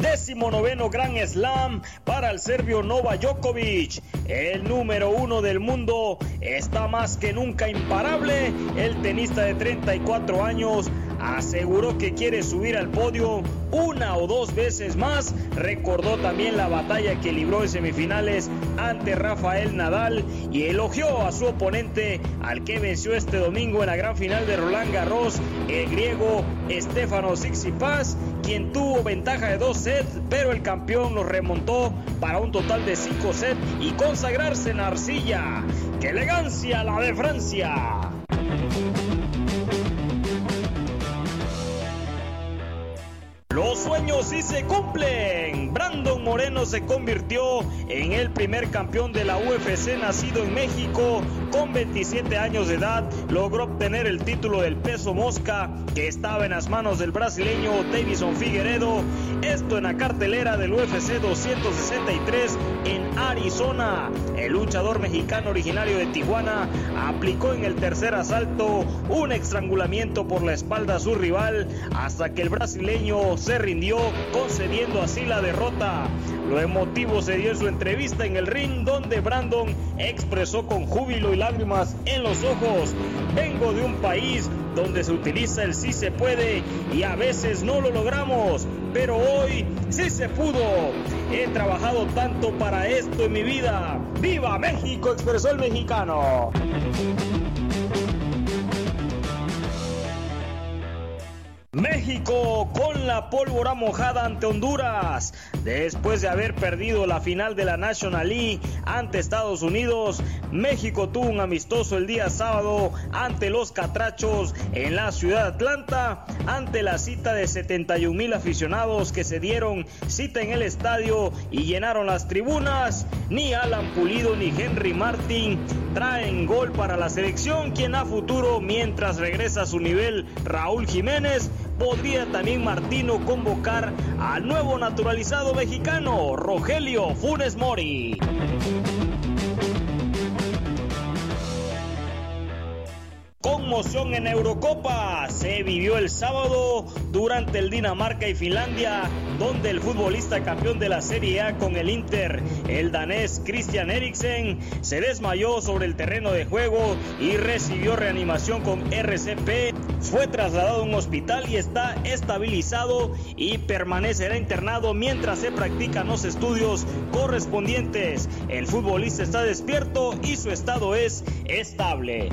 Décimo noveno Gran Slam para el serbio Nova Djokovic. El número uno del mundo está más que nunca imparable. El tenista de 34 años aseguró que quiere subir al podio una o dos veces más. Recordó también la batalla que libró en semifinales ante Rafael Nadal y elogió a su oponente al que venció este domingo en la gran final de Roland Garros, el griego Stefano Tsitsipas, quien tuvo ventaja de dos pero el campeón lo remontó para un total de cinco sets y consagrarse en arcilla. ¡Qué elegancia la de Francia! Los sueños sí se cumplen. Brandon Moreno se convirtió en el primer campeón de la UFC nacido en México. Con 27 años de edad logró obtener el título del peso mosca que estaba en las manos del brasileño Davison Figueredo. Esto en la cartelera del UFC 263 en Arizona. El luchador mexicano originario de Tijuana aplicó en el tercer asalto un estrangulamiento por la espalda a su rival hasta que el brasileño se rindió concediendo así la derrota. Lo emotivo se dio en su entrevista en el ring donde Brandon expresó con júbilo y lágrimas en los ojos, vengo de un país donde se utiliza el sí se puede y a veces no lo logramos, pero hoy sí se pudo. He trabajado tanto para esto en mi vida. ¡Viva México! expresó el mexicano. México con la pólvora mojada ante Honduras. Después de haber perdido la final de la National League ante Estados Unidos, México tuvo un amistoso el día sábado ante los Catrachos en la ciudad de Atlanta, ante la cita de 71 mil aficionados que se dieron cita en el estadio y llenaron las tribunas. Ni Alan Pulido ni Henry Martin traen gol para la selección, quien a futuro, mientras regresa a su nivel Raúl Jiménez, podría también Martino convocar al nuevo naturalizado mexicano, Rogelio Funes Mori. Conmoción en Eurocopa se vivió el sábado durante el Dinamarca y Finlandia, donde el futbolista campeón de la Serie A con el Inter, el danés Christian Eriksen, se desmayó sobre el terreno de juego y recibió reanimación con RCP. Fue trasladado a un hospital y está estabilizado y permanecerá internado mientras se practican los estudios correspondientes. El futbolista está despierto y su estado es estable.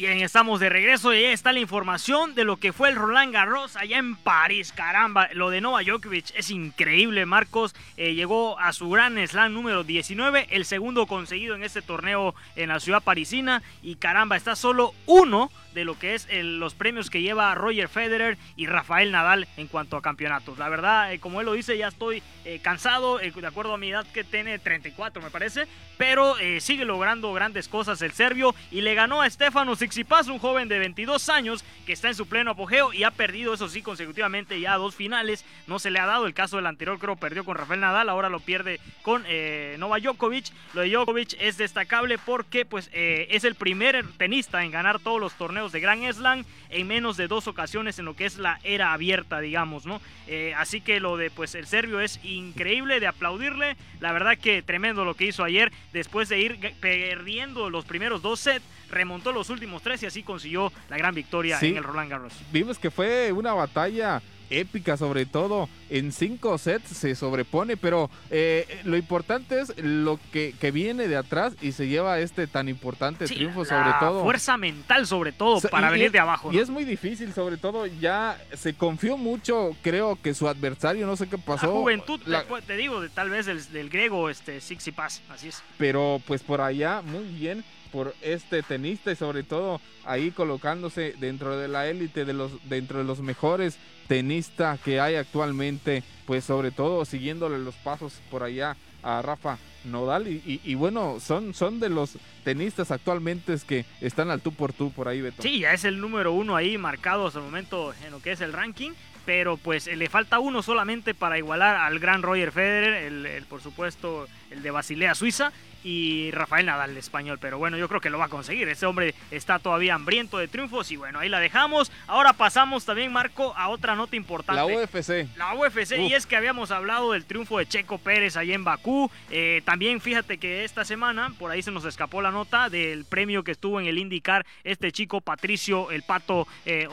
Bien, estamos de regreso y ahí está la información de lo que fue el Roland Garros allá en París. Caramba, lo de Nova Djokovic es increíble, Marcos. Eh, llegó a su gran slam número 19, el segundo conseguido en este torneo en la ciudad parisina. Y caramba, está solo uno de lo que es los premios que lleva Roger Federer y Rafael Nadal en cuanto a campeonatos. La verdad, eh, como él lo dice, ya estoy eh, cansado, de acuerdo a mi edad que tiene 34 me parece, pero sigue logrando grandes cosas el serbio y le ganó a Stefano Tsitsipas, un joven de 22 años que está en su pleno apogeo y ha perdido, eso sí, consecutivamente ya dos finales. No se le ha dado el caso del anterior, creo, perdió con Rafael Nadal, ahora lo pierde con eh, Nova Djokovic. Lo de Djokovic es destacable porque pues, eh, es el primer tenista en ganar todos los torneos de Grand Slam en menos de dos ocasiones en lo que es la era abierta, digamos, ¿no? Eh, así que lo de pues el serbio es increíble de aplaudirle. La verdad que tremendo lo que hizo ayer después de ir perdiendo los primeros dos sets remontó los últimos tres y así consiguió la gran victoria en el Roland Garros. Vimos que fue una batalla épica, sobre todo en cinco sets se sobrepone, pero eh, lo importante es lo que, viene de atrás y se lleva este tan importante triunfo, sobre todo. Fuerza mental, sobre todo, para venir de abajo. Y es muy difícil, sobre todo, ya se confió mucho, creo que su adversario, no sé qué pasó. La juventud, te, digo, de, tal vez del, griego, este Sixi Paz, así es. Pero pues por allá, muy bien por este tenista y sobre todo ahí colocándose dentro de la élite de los dentro de los mejores tenistas que hay actualmente pues sobre todo siguiéndole los pasos por allá a Rafa Nodal. Y, bueno son son de los tenistas actualmente que están al tú por tú por ahí Beto. Sí ya es el número uno ahí marcado hasta el momento en lo que es el ranking pero pues le falta uno solamente para igualar al gran Roger Federer el por supuesto el de Basilea Suiza y Rafael Nadal, español. Pero bueno, yo creo que lo va a conseguir. Ese hombre está todavía hambriento de triunfos y bueno, ahí la dejamos. Ahora pasamos también, Marco, a otra nota importante. La UFC. La UFC, y es que habíamos hablado del triunfo de Checo Pérez allá en Bakú. Eh, también fíjate que esta semana, por ahí se nos escapó la nota del premio que estuvo en el IndyCar este chico Patricio El Pato eh,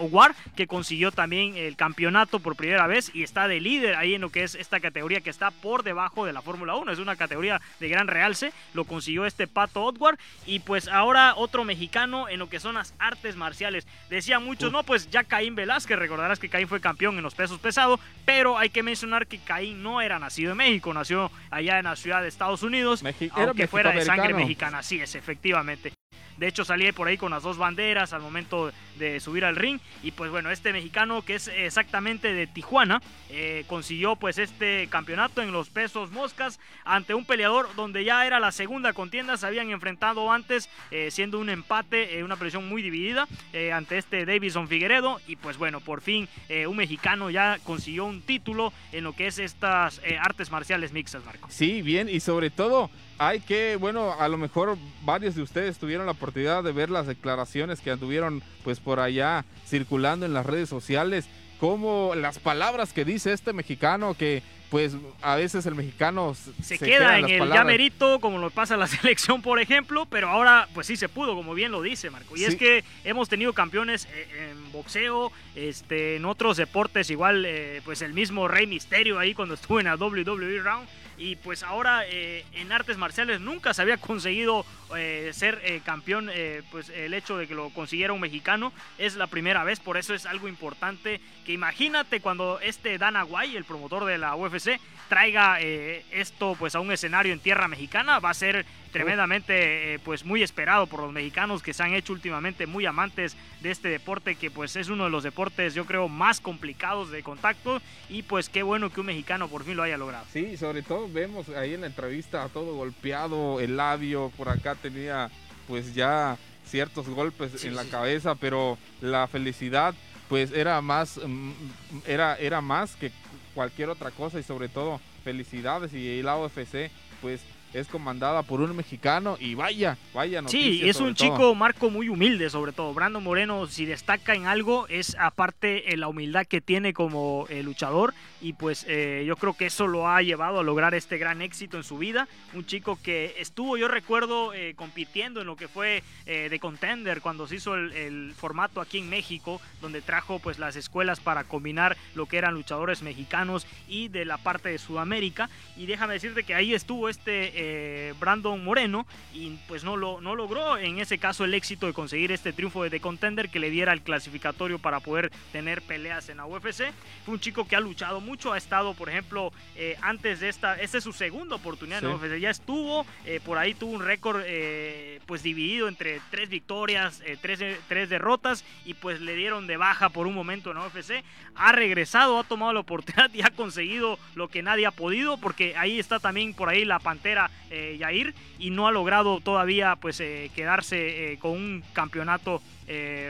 que consiguió también el campeonato por primera vez y está de líder ahí en lo que es esta categoría que está por debajo de la Fórmula 1. Es una categoría de gran realce lo consiguió este Pato Otward. Y pues ahora otro mexicano en lo que son las artes marciales. Decía muchos, no, pues ya Caín Velázquez, recordarás que Caín fue campeón en los pesos pesados, pero hay que mencionar que Caín no era nacido en México, nació allá en la ciudad de Estados Unidos, aunque fuera de sangre mexicana, así es, efectivamente. De hecho, salí por ahí con las dos banderas al momento de subir al ring. Y pues bueno, este mexicano que es exactamente de Tijuana, eh, consiguió pues este campeonato en los pesos moscas ante un peleador donde ya era la segunda contienda. Se habían enfrentado antes, eh, siendo un empate, eh, una presión muy dividida ante este Davison Figueredo. Y pues bueno, por fin un mexicano ya consiguió un título en lo que es estas artes marciales mixtas, Marco. Sí, bien, y sobre todo hay que, bueno, a lo mejor varios de ustedes tuvieron la oportunidad de ver las declaraciones que anduvieron pues por allá circulando en las redes sociales, como las palabras que dice este mexicano que pues a veces el mexicano se, queda, en el llamerito como lo pasa la selección por ejemplo, pero ahora pues sí se pudo como bien lo dice Marco. Y es que hemos tenido campeones eh, en boxeo, este en otros deportes igual eh, pues el mismo Rey Misterio ahí cuando estuvo en la WWE Round y pues ahora eh, en artes marciales nunca se había conseguido eh, ser eh, campeón, pues el hecho de que lo consiguiera un mexicano. Es la primera vez, por eso es algo importante que imagínate cuando este Dana White, el promotor de la UFC, traiga esto pues a un escenario en tierra mexicana, va a ser tremendamente eh, pues muy esperado por los mexicanos que se han hecho últimamente muy amantes de este deporte que pues es uno de los deportes yo creo más complicados de contacto y pues qué bueno que un mexicano por fin lo haya logrado. Sí, sobre todo vemos ahí en la entrevista todo golpeado, el labio por acá tenía pues ya ciertos golpes en la cabeza, pero la felicidad pues era más mm, era era más que cualquier otra cosa y sobre todo felicidades y el AOFC pues es comandada por un mexicano y vaya, vaya Sí, es un chico, Marco, muy humilde sobre todo. Brando Moreno, si destaca en algo, es aparte eh, la humildad que tiene como eh, luchador y pues eh, yo creo que eso lo ha llevado a lograr este gran éxito en su vida. Un chico que estuvo, yo recuerdo, compitiendo en lo que fue de Contender cuando se hizo el, el, formato aquí en México, donde trajo pues las escuelas para combinar lo que eran luchadores mexicanos y de la parte de Sudamérica. Y déjame decirte que ahí estuvo este eh, Brandon Moreno y pues no, lo, no logró en ese caso el éxito de conseguir este triunfo de The Contender que le diera el clasificatorio para poder tener peleas en la UFC. Fue un chico que ha luchado mucho, ha estado por ejemplo eh, antes de esta, esta es su segunda oportunidad en la UFC, ya estuvo, eh, por ahí tuvo un récord pues dividido entre tres victorias, tres, tres derrotas y pues le dieron de baja por un momento en la UFC, ha regresado, ha tomado la oportunidad y ha conseguido lo que nadie ha podido porque ahí está también por ahí la Pantera eh, Yair y no ha logrado todavía pues eh, quedarse eh, con un campeonato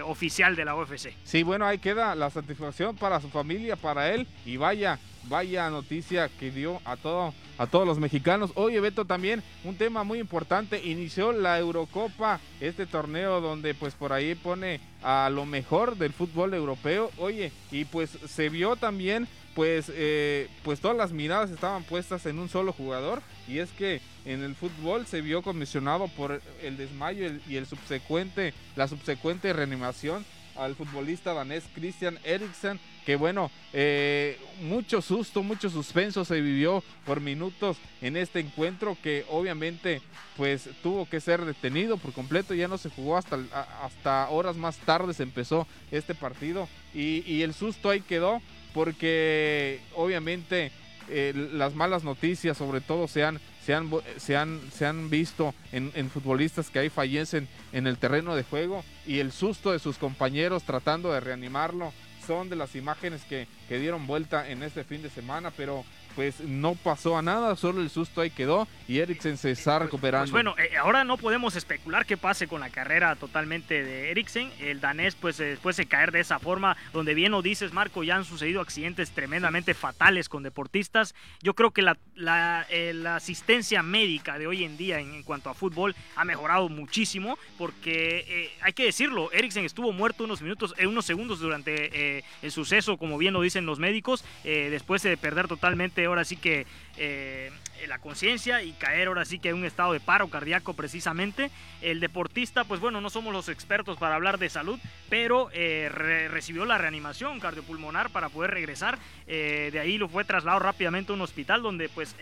oficial de la UFC. Sí, bueno, ahí queda la satisfacción para su familia, para él y vaya, vaya noticia que dio a todo a todos los mexicanos. Oye, Beto, también un tema muy importante, inició la Eurocopa, este torneo donde pues por ahí pone a lo mejor del fútbol europeo. Oye, y pues se vio también pues, eh, pues todas las miradas estaban puestas en un solo jugador y es que en el fútbol se vio comisionado por el desmayo y el subsecuente, la subsecuente reanimación al futbolista danés Christian Eriksen, que bueno, eh, mucho susto, mucho suspenso se vivió por minutos en este encuentro que obviamente pues tuvo que ser detenido por completo, ya no se jugó hasta, hasta horas más tarde se empezó este partido y, y el susto ahí quedó porque obviamente eh, las malas noticias sobre todo se han, se han, se han, se han visto en, en, futbolistas que ahí fallecen en el terreno de juego y el susto de sus compañeros tratando de reanimarlo son de las imágenes que, que dieron vuelta en este fin de semana, pero pues no pasó a nada, solo el susto ahí quedó y Eriksen se está pues, recuperando. Pues bueno, eh, ahora no podemos especular qué pase con la carrera totalmente de Eriksen. El danés, pues después de caer de esa forma, donde bien lo dices, Marco, ya han sucedido accidentes tremendamente fatales con deportistas. Yo creo que la, la, eh, asistencia médica de hoy en día en, cuanto a fútbol ha mejorado muchísimo, porque eh, hay que decirlo, Eriksen estuvo muerto unos minutos, unos segundos durante el suceso, como bien lo dicen los médicos, después de perder totalmente ahora sí que eh, la conciencia y caer ahora sí que en un estado de paro cardíaco precisamente. El deportista, pues bueno, no somos los expertos para hablar de salud, pero eh, recibió la reanimación cardiopulmonar para poder regresar. Eh, de ahí lo fue trasladado rápidamente a un hospital donde pues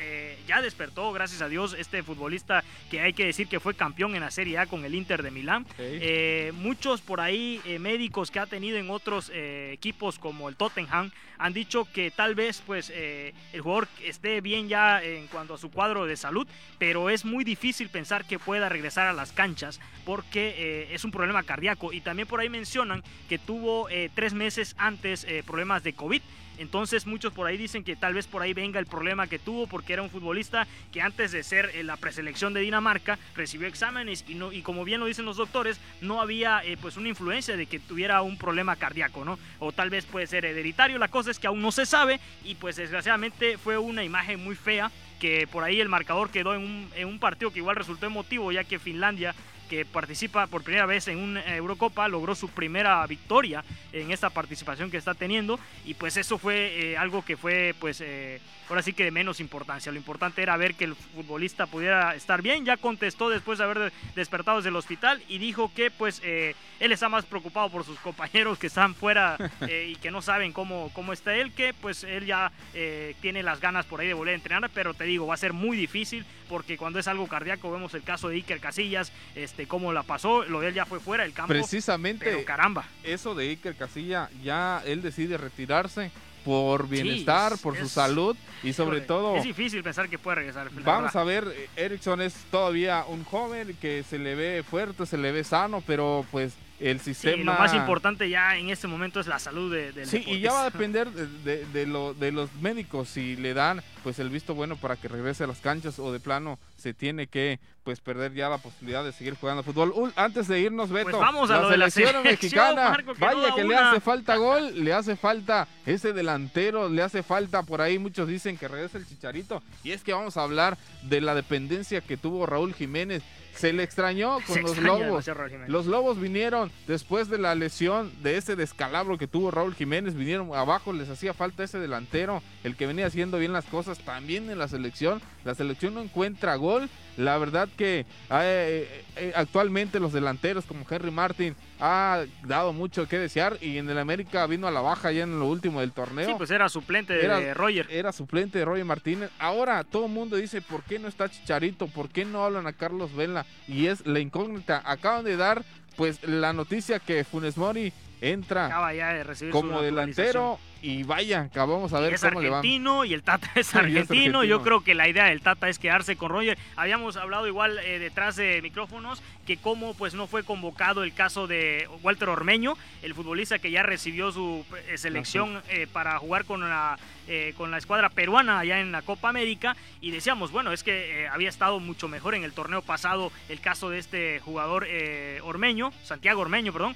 ya despertó, gracias a Dios, este futbolista que hay que decir que fue campeón en la Serie A con el Inter de Milán. muchos por ahí médicos que ha tenido en otros equipos como el Tottenham han dicho que tal vez pues el jugador esté bien ya en cuanto a su cuadro de salud, pero es muy difícil pensar que pueda regresar a las canchas porque eh, es un problema cardíaco. Y también por ahí mencionan que tuvo eh, tres meses antes eh, problemas de COVID. Entonces muchos por ahí dicen que tal vez por ahí venga el problema que tuvo porque era un futbolista que antes de ser la preselección de Dinamarca recibió exámenes y, no, y como bien lo dicen los doctores, no había pues una influencia de que tuviera un problema cardíaco, ¿no? O tal vez puede ser hereditario, la cosa es que aún no se sabe y pues desgraciadamente fue una imagen muy fea que por ahí el marcador quedó en un, en un partido que igual resultó emotivo ya que Finlandia que participa por primera vez en una Eurocopa, logró su primera victoria en esta participación que está teniendo y pues eso fue eh, algo que fue pues eh, ahora sí que de menos importancia. Lo importante era ver que el futbolista pudiera estar bien. Ya contestó después de haber despertado desde el hospital y dijo que pues eh, él está más preocupado por sus compañeros que están fuera y que no saben cómo, cómo está él, que pues él ya tiene las ganas por ahí de volver a entrenar, pero te digo, va a ser muy difícil porque cuando es algo cardíaco vemos el caso de Iker Casillas, este cómo la pasó, lo de él ya fue fuera del campo. Precisamente. caramba. Eso de Iker Casilla, ya él decide retirarse por bienestar, por su salud y sobre todo... Es difícil pensar que puede regresar. Vamos a ver, Erickson es todavía un joven que se le ve fuerte, se le ve sano, pero pues el sistema... Sí, lo más importante ya en este momento es la salud de, del Sí, y ya va a depender de, de, lo, de los médicos si le dan pues el visto bueno para que regrese a las canchas o de plano se tiene que pues perder ya la posibilidad de seguir jugando fútbol. antes de irnos, Beto, pues vamos a la selección, mexicana, vaya que le hace falta gol, le hace falta ese delantero, le hace falta por ahí, muchos dicen que regrese el Chicharito, y es que vamos a hablar de la dependencia que tuvo Raúl Jiménez se le extrañó con los Lobos. Los Lobos vinieron después de la lesión de ese descalabro que tuvo Raúl Jiménez, vinieron abajo, les hacía falta ese delantero, el que venía haciendo bien las cosas también en la selección. La selección no encuentra gol. La verdad que eh, eh, eh, actualmente los delanteros como Henry Martin ha dado mucho que desear y en el América vino a la baja ya en lo último del torneo. Sí, pues era suplente de Roger. Era suplente de Roger Martínez. Ahora todo el mundo dice, ¿por qué no está Chicharito? ¿Por qué no hablan a Carlos Vela? Y es la incógnita. Acaban de dar pues la noticia que Funes Mori entra como delantero y vaya, acabamos a ver es cómo argentino y el Tata es argentino. Yo creo que la idea del Tata es quedarse con Roger. Habíamos hablado igual eh, detrás de micrófonos que cómo pues no fue convocado el caso de Walter Ormeño, el futbolista que ya recibió su eh, selección eh, para jugar con la con la escuadra peruana allá en la Copa América y decíamos, bueno, es que había estado mucho mejor en el torneo pasado el caso de este jugador Ormeño, Santiago Ormeño, perdón,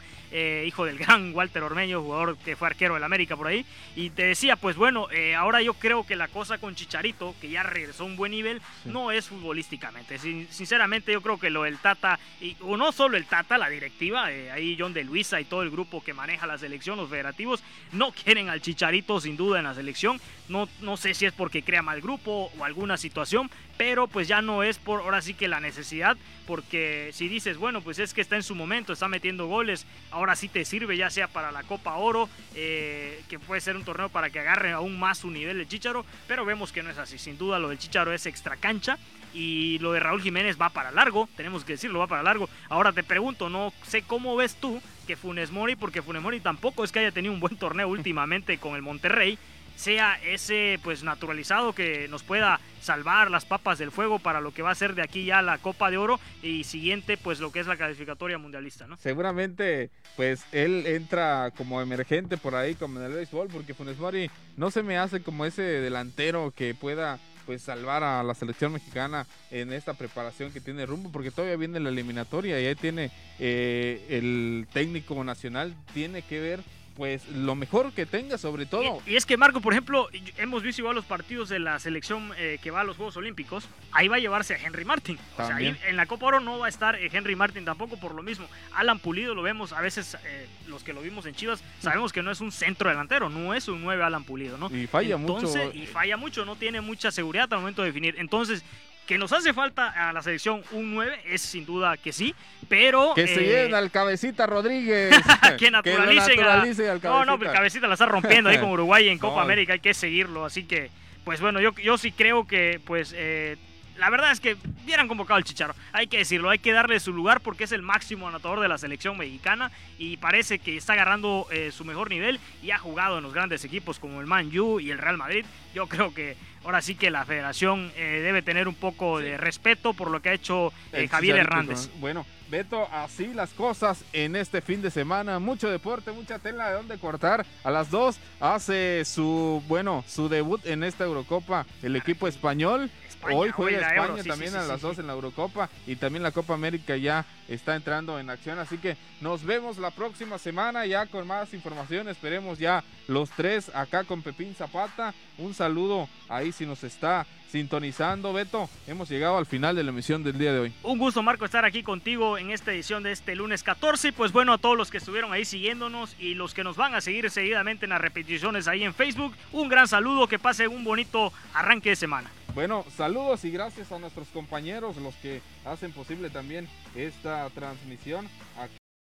hijo del gran Walter Ormeño, jugador que fue arquero del América por ahí, y te decía, pues bueno, eh, ahora yo creo que la cosa con Chicharito, que ya regresó a un buen nivel, no es futbolísticamente. sinceramente yo creo que lo del Tata, y, o no solo el Tata, la directiva, eh, ahí John de Luisa y todo el grupo que maneja la selección, los federativos, no quieren al Chicharito sin duda en la selección. No, no sé si es porque crea mal grupo o alguna situación, pero pues ya no es por ahora sí que la necesidad, porque si dices, bueno, pues es que está en su momento, está metiendo goles, ahora sí te sirve ya sea para la Copa Oro, eh, que puede ser un torneo para que agarre aún más su nivel el Chicharo, pero vemos que no es así, sin duda lo del Chicharo es extra cancha y lo de Raúl Jiménez va para largo, tenemos que decirlo, va para largo. Ahora te pregunto, no sé cómo ves tú que Funes Mori, porque Funes Mori tampoco es que haya tenido un buen torneo últimamente con el Monterrey, sea ese pues naturalizado que nos pueda salvar las papas del fuego para lo que va a ser de aquí ya la Copa de Oro y siguiente pues lo que es la clasificatoria mundialista, ¿no? Seguramente pues él entra como emergente por ahí como en el béisbol porque Funes Mori no se me hace como ese delantero que pueda pues salvar a la selección mexicana en esta preparación que tiene rumbo, porque todavía viene la eliminatoria y ahí tiene eh, el técnico nacional, tiene que ver pues lo mejor que tenga sobre todo. Y, es que Marco, por ejemplo, hemos visto igual los partidos de la selección eh, que va a los Juegos Olímpicos, ahí va a llevarse a Henry Martin. O sea, ahí en la Copa Oro no va a estar eh, Henry Martin tampoco por lo mismo. Alan Pulido lo vemos, a veces eh, los que lo vimos en Chivas, sabemos que no es un centro delantero, no es un 9 Alan Pulido, ¿no? Y falla mucho. Y falla mucho, no tiene mucha seguridad al momento de definir. Entonces, que nos hace falta a la selección un 9, es sin duda que sí, pero... Que se eh, lleven al Cabecita Rodríguez. que naturalicen, que al Cabecita. No, no, el Cabecita la está rompiendo ahí con Uruguay en Copa América, hay que seguirlo, así que, pues bueno, yo, yo sí creo que, pues... Eh, la verdad es que hubieran convocado al Chicharo. Hay que decirlo, hay que darle su lugar porque es el máximo anotador de la selección mexicana y parece que está agarrando eh, su mejor nivel y ha jugado en los grandes equipos como el Man U y el Real Madrid. Yo creo que ahora sí que la federación eh, debe tener un poco de respeto por lo que ha hecho eh, Javier Hernández. Bueno, Beto, así las cosas en este fin de semana. Mucho deporte, mucha tela de donde cortar. A las dos hace su, bueno, su debut en esta Eurocopa el equipo español. Hoy juega España también a las dos en la Eurocopa y también la Copa América ya está entrando en acción. Así que nos vemos la próxima semana ya con más información. Esperemos ya los tres acá con Pepín Zapata. Un saludo ahí si nos está sintonizando. Beto, hemos llegado al final de la emisión del día de hoy. Un gusto, Marco, estar aquí contigo en esta edición de este lunes 14. Y pues bueno, a todos los que estuvieron ahí siguiéndonos y los que nos van a seguir seguidamente en las repeticiones ahí en Facebook, un gran saludo, que pase un bonito arranque de semana. Bueno, saludos y gracias a nuestros compañeros, los que hacen posible también esta transmisión aquí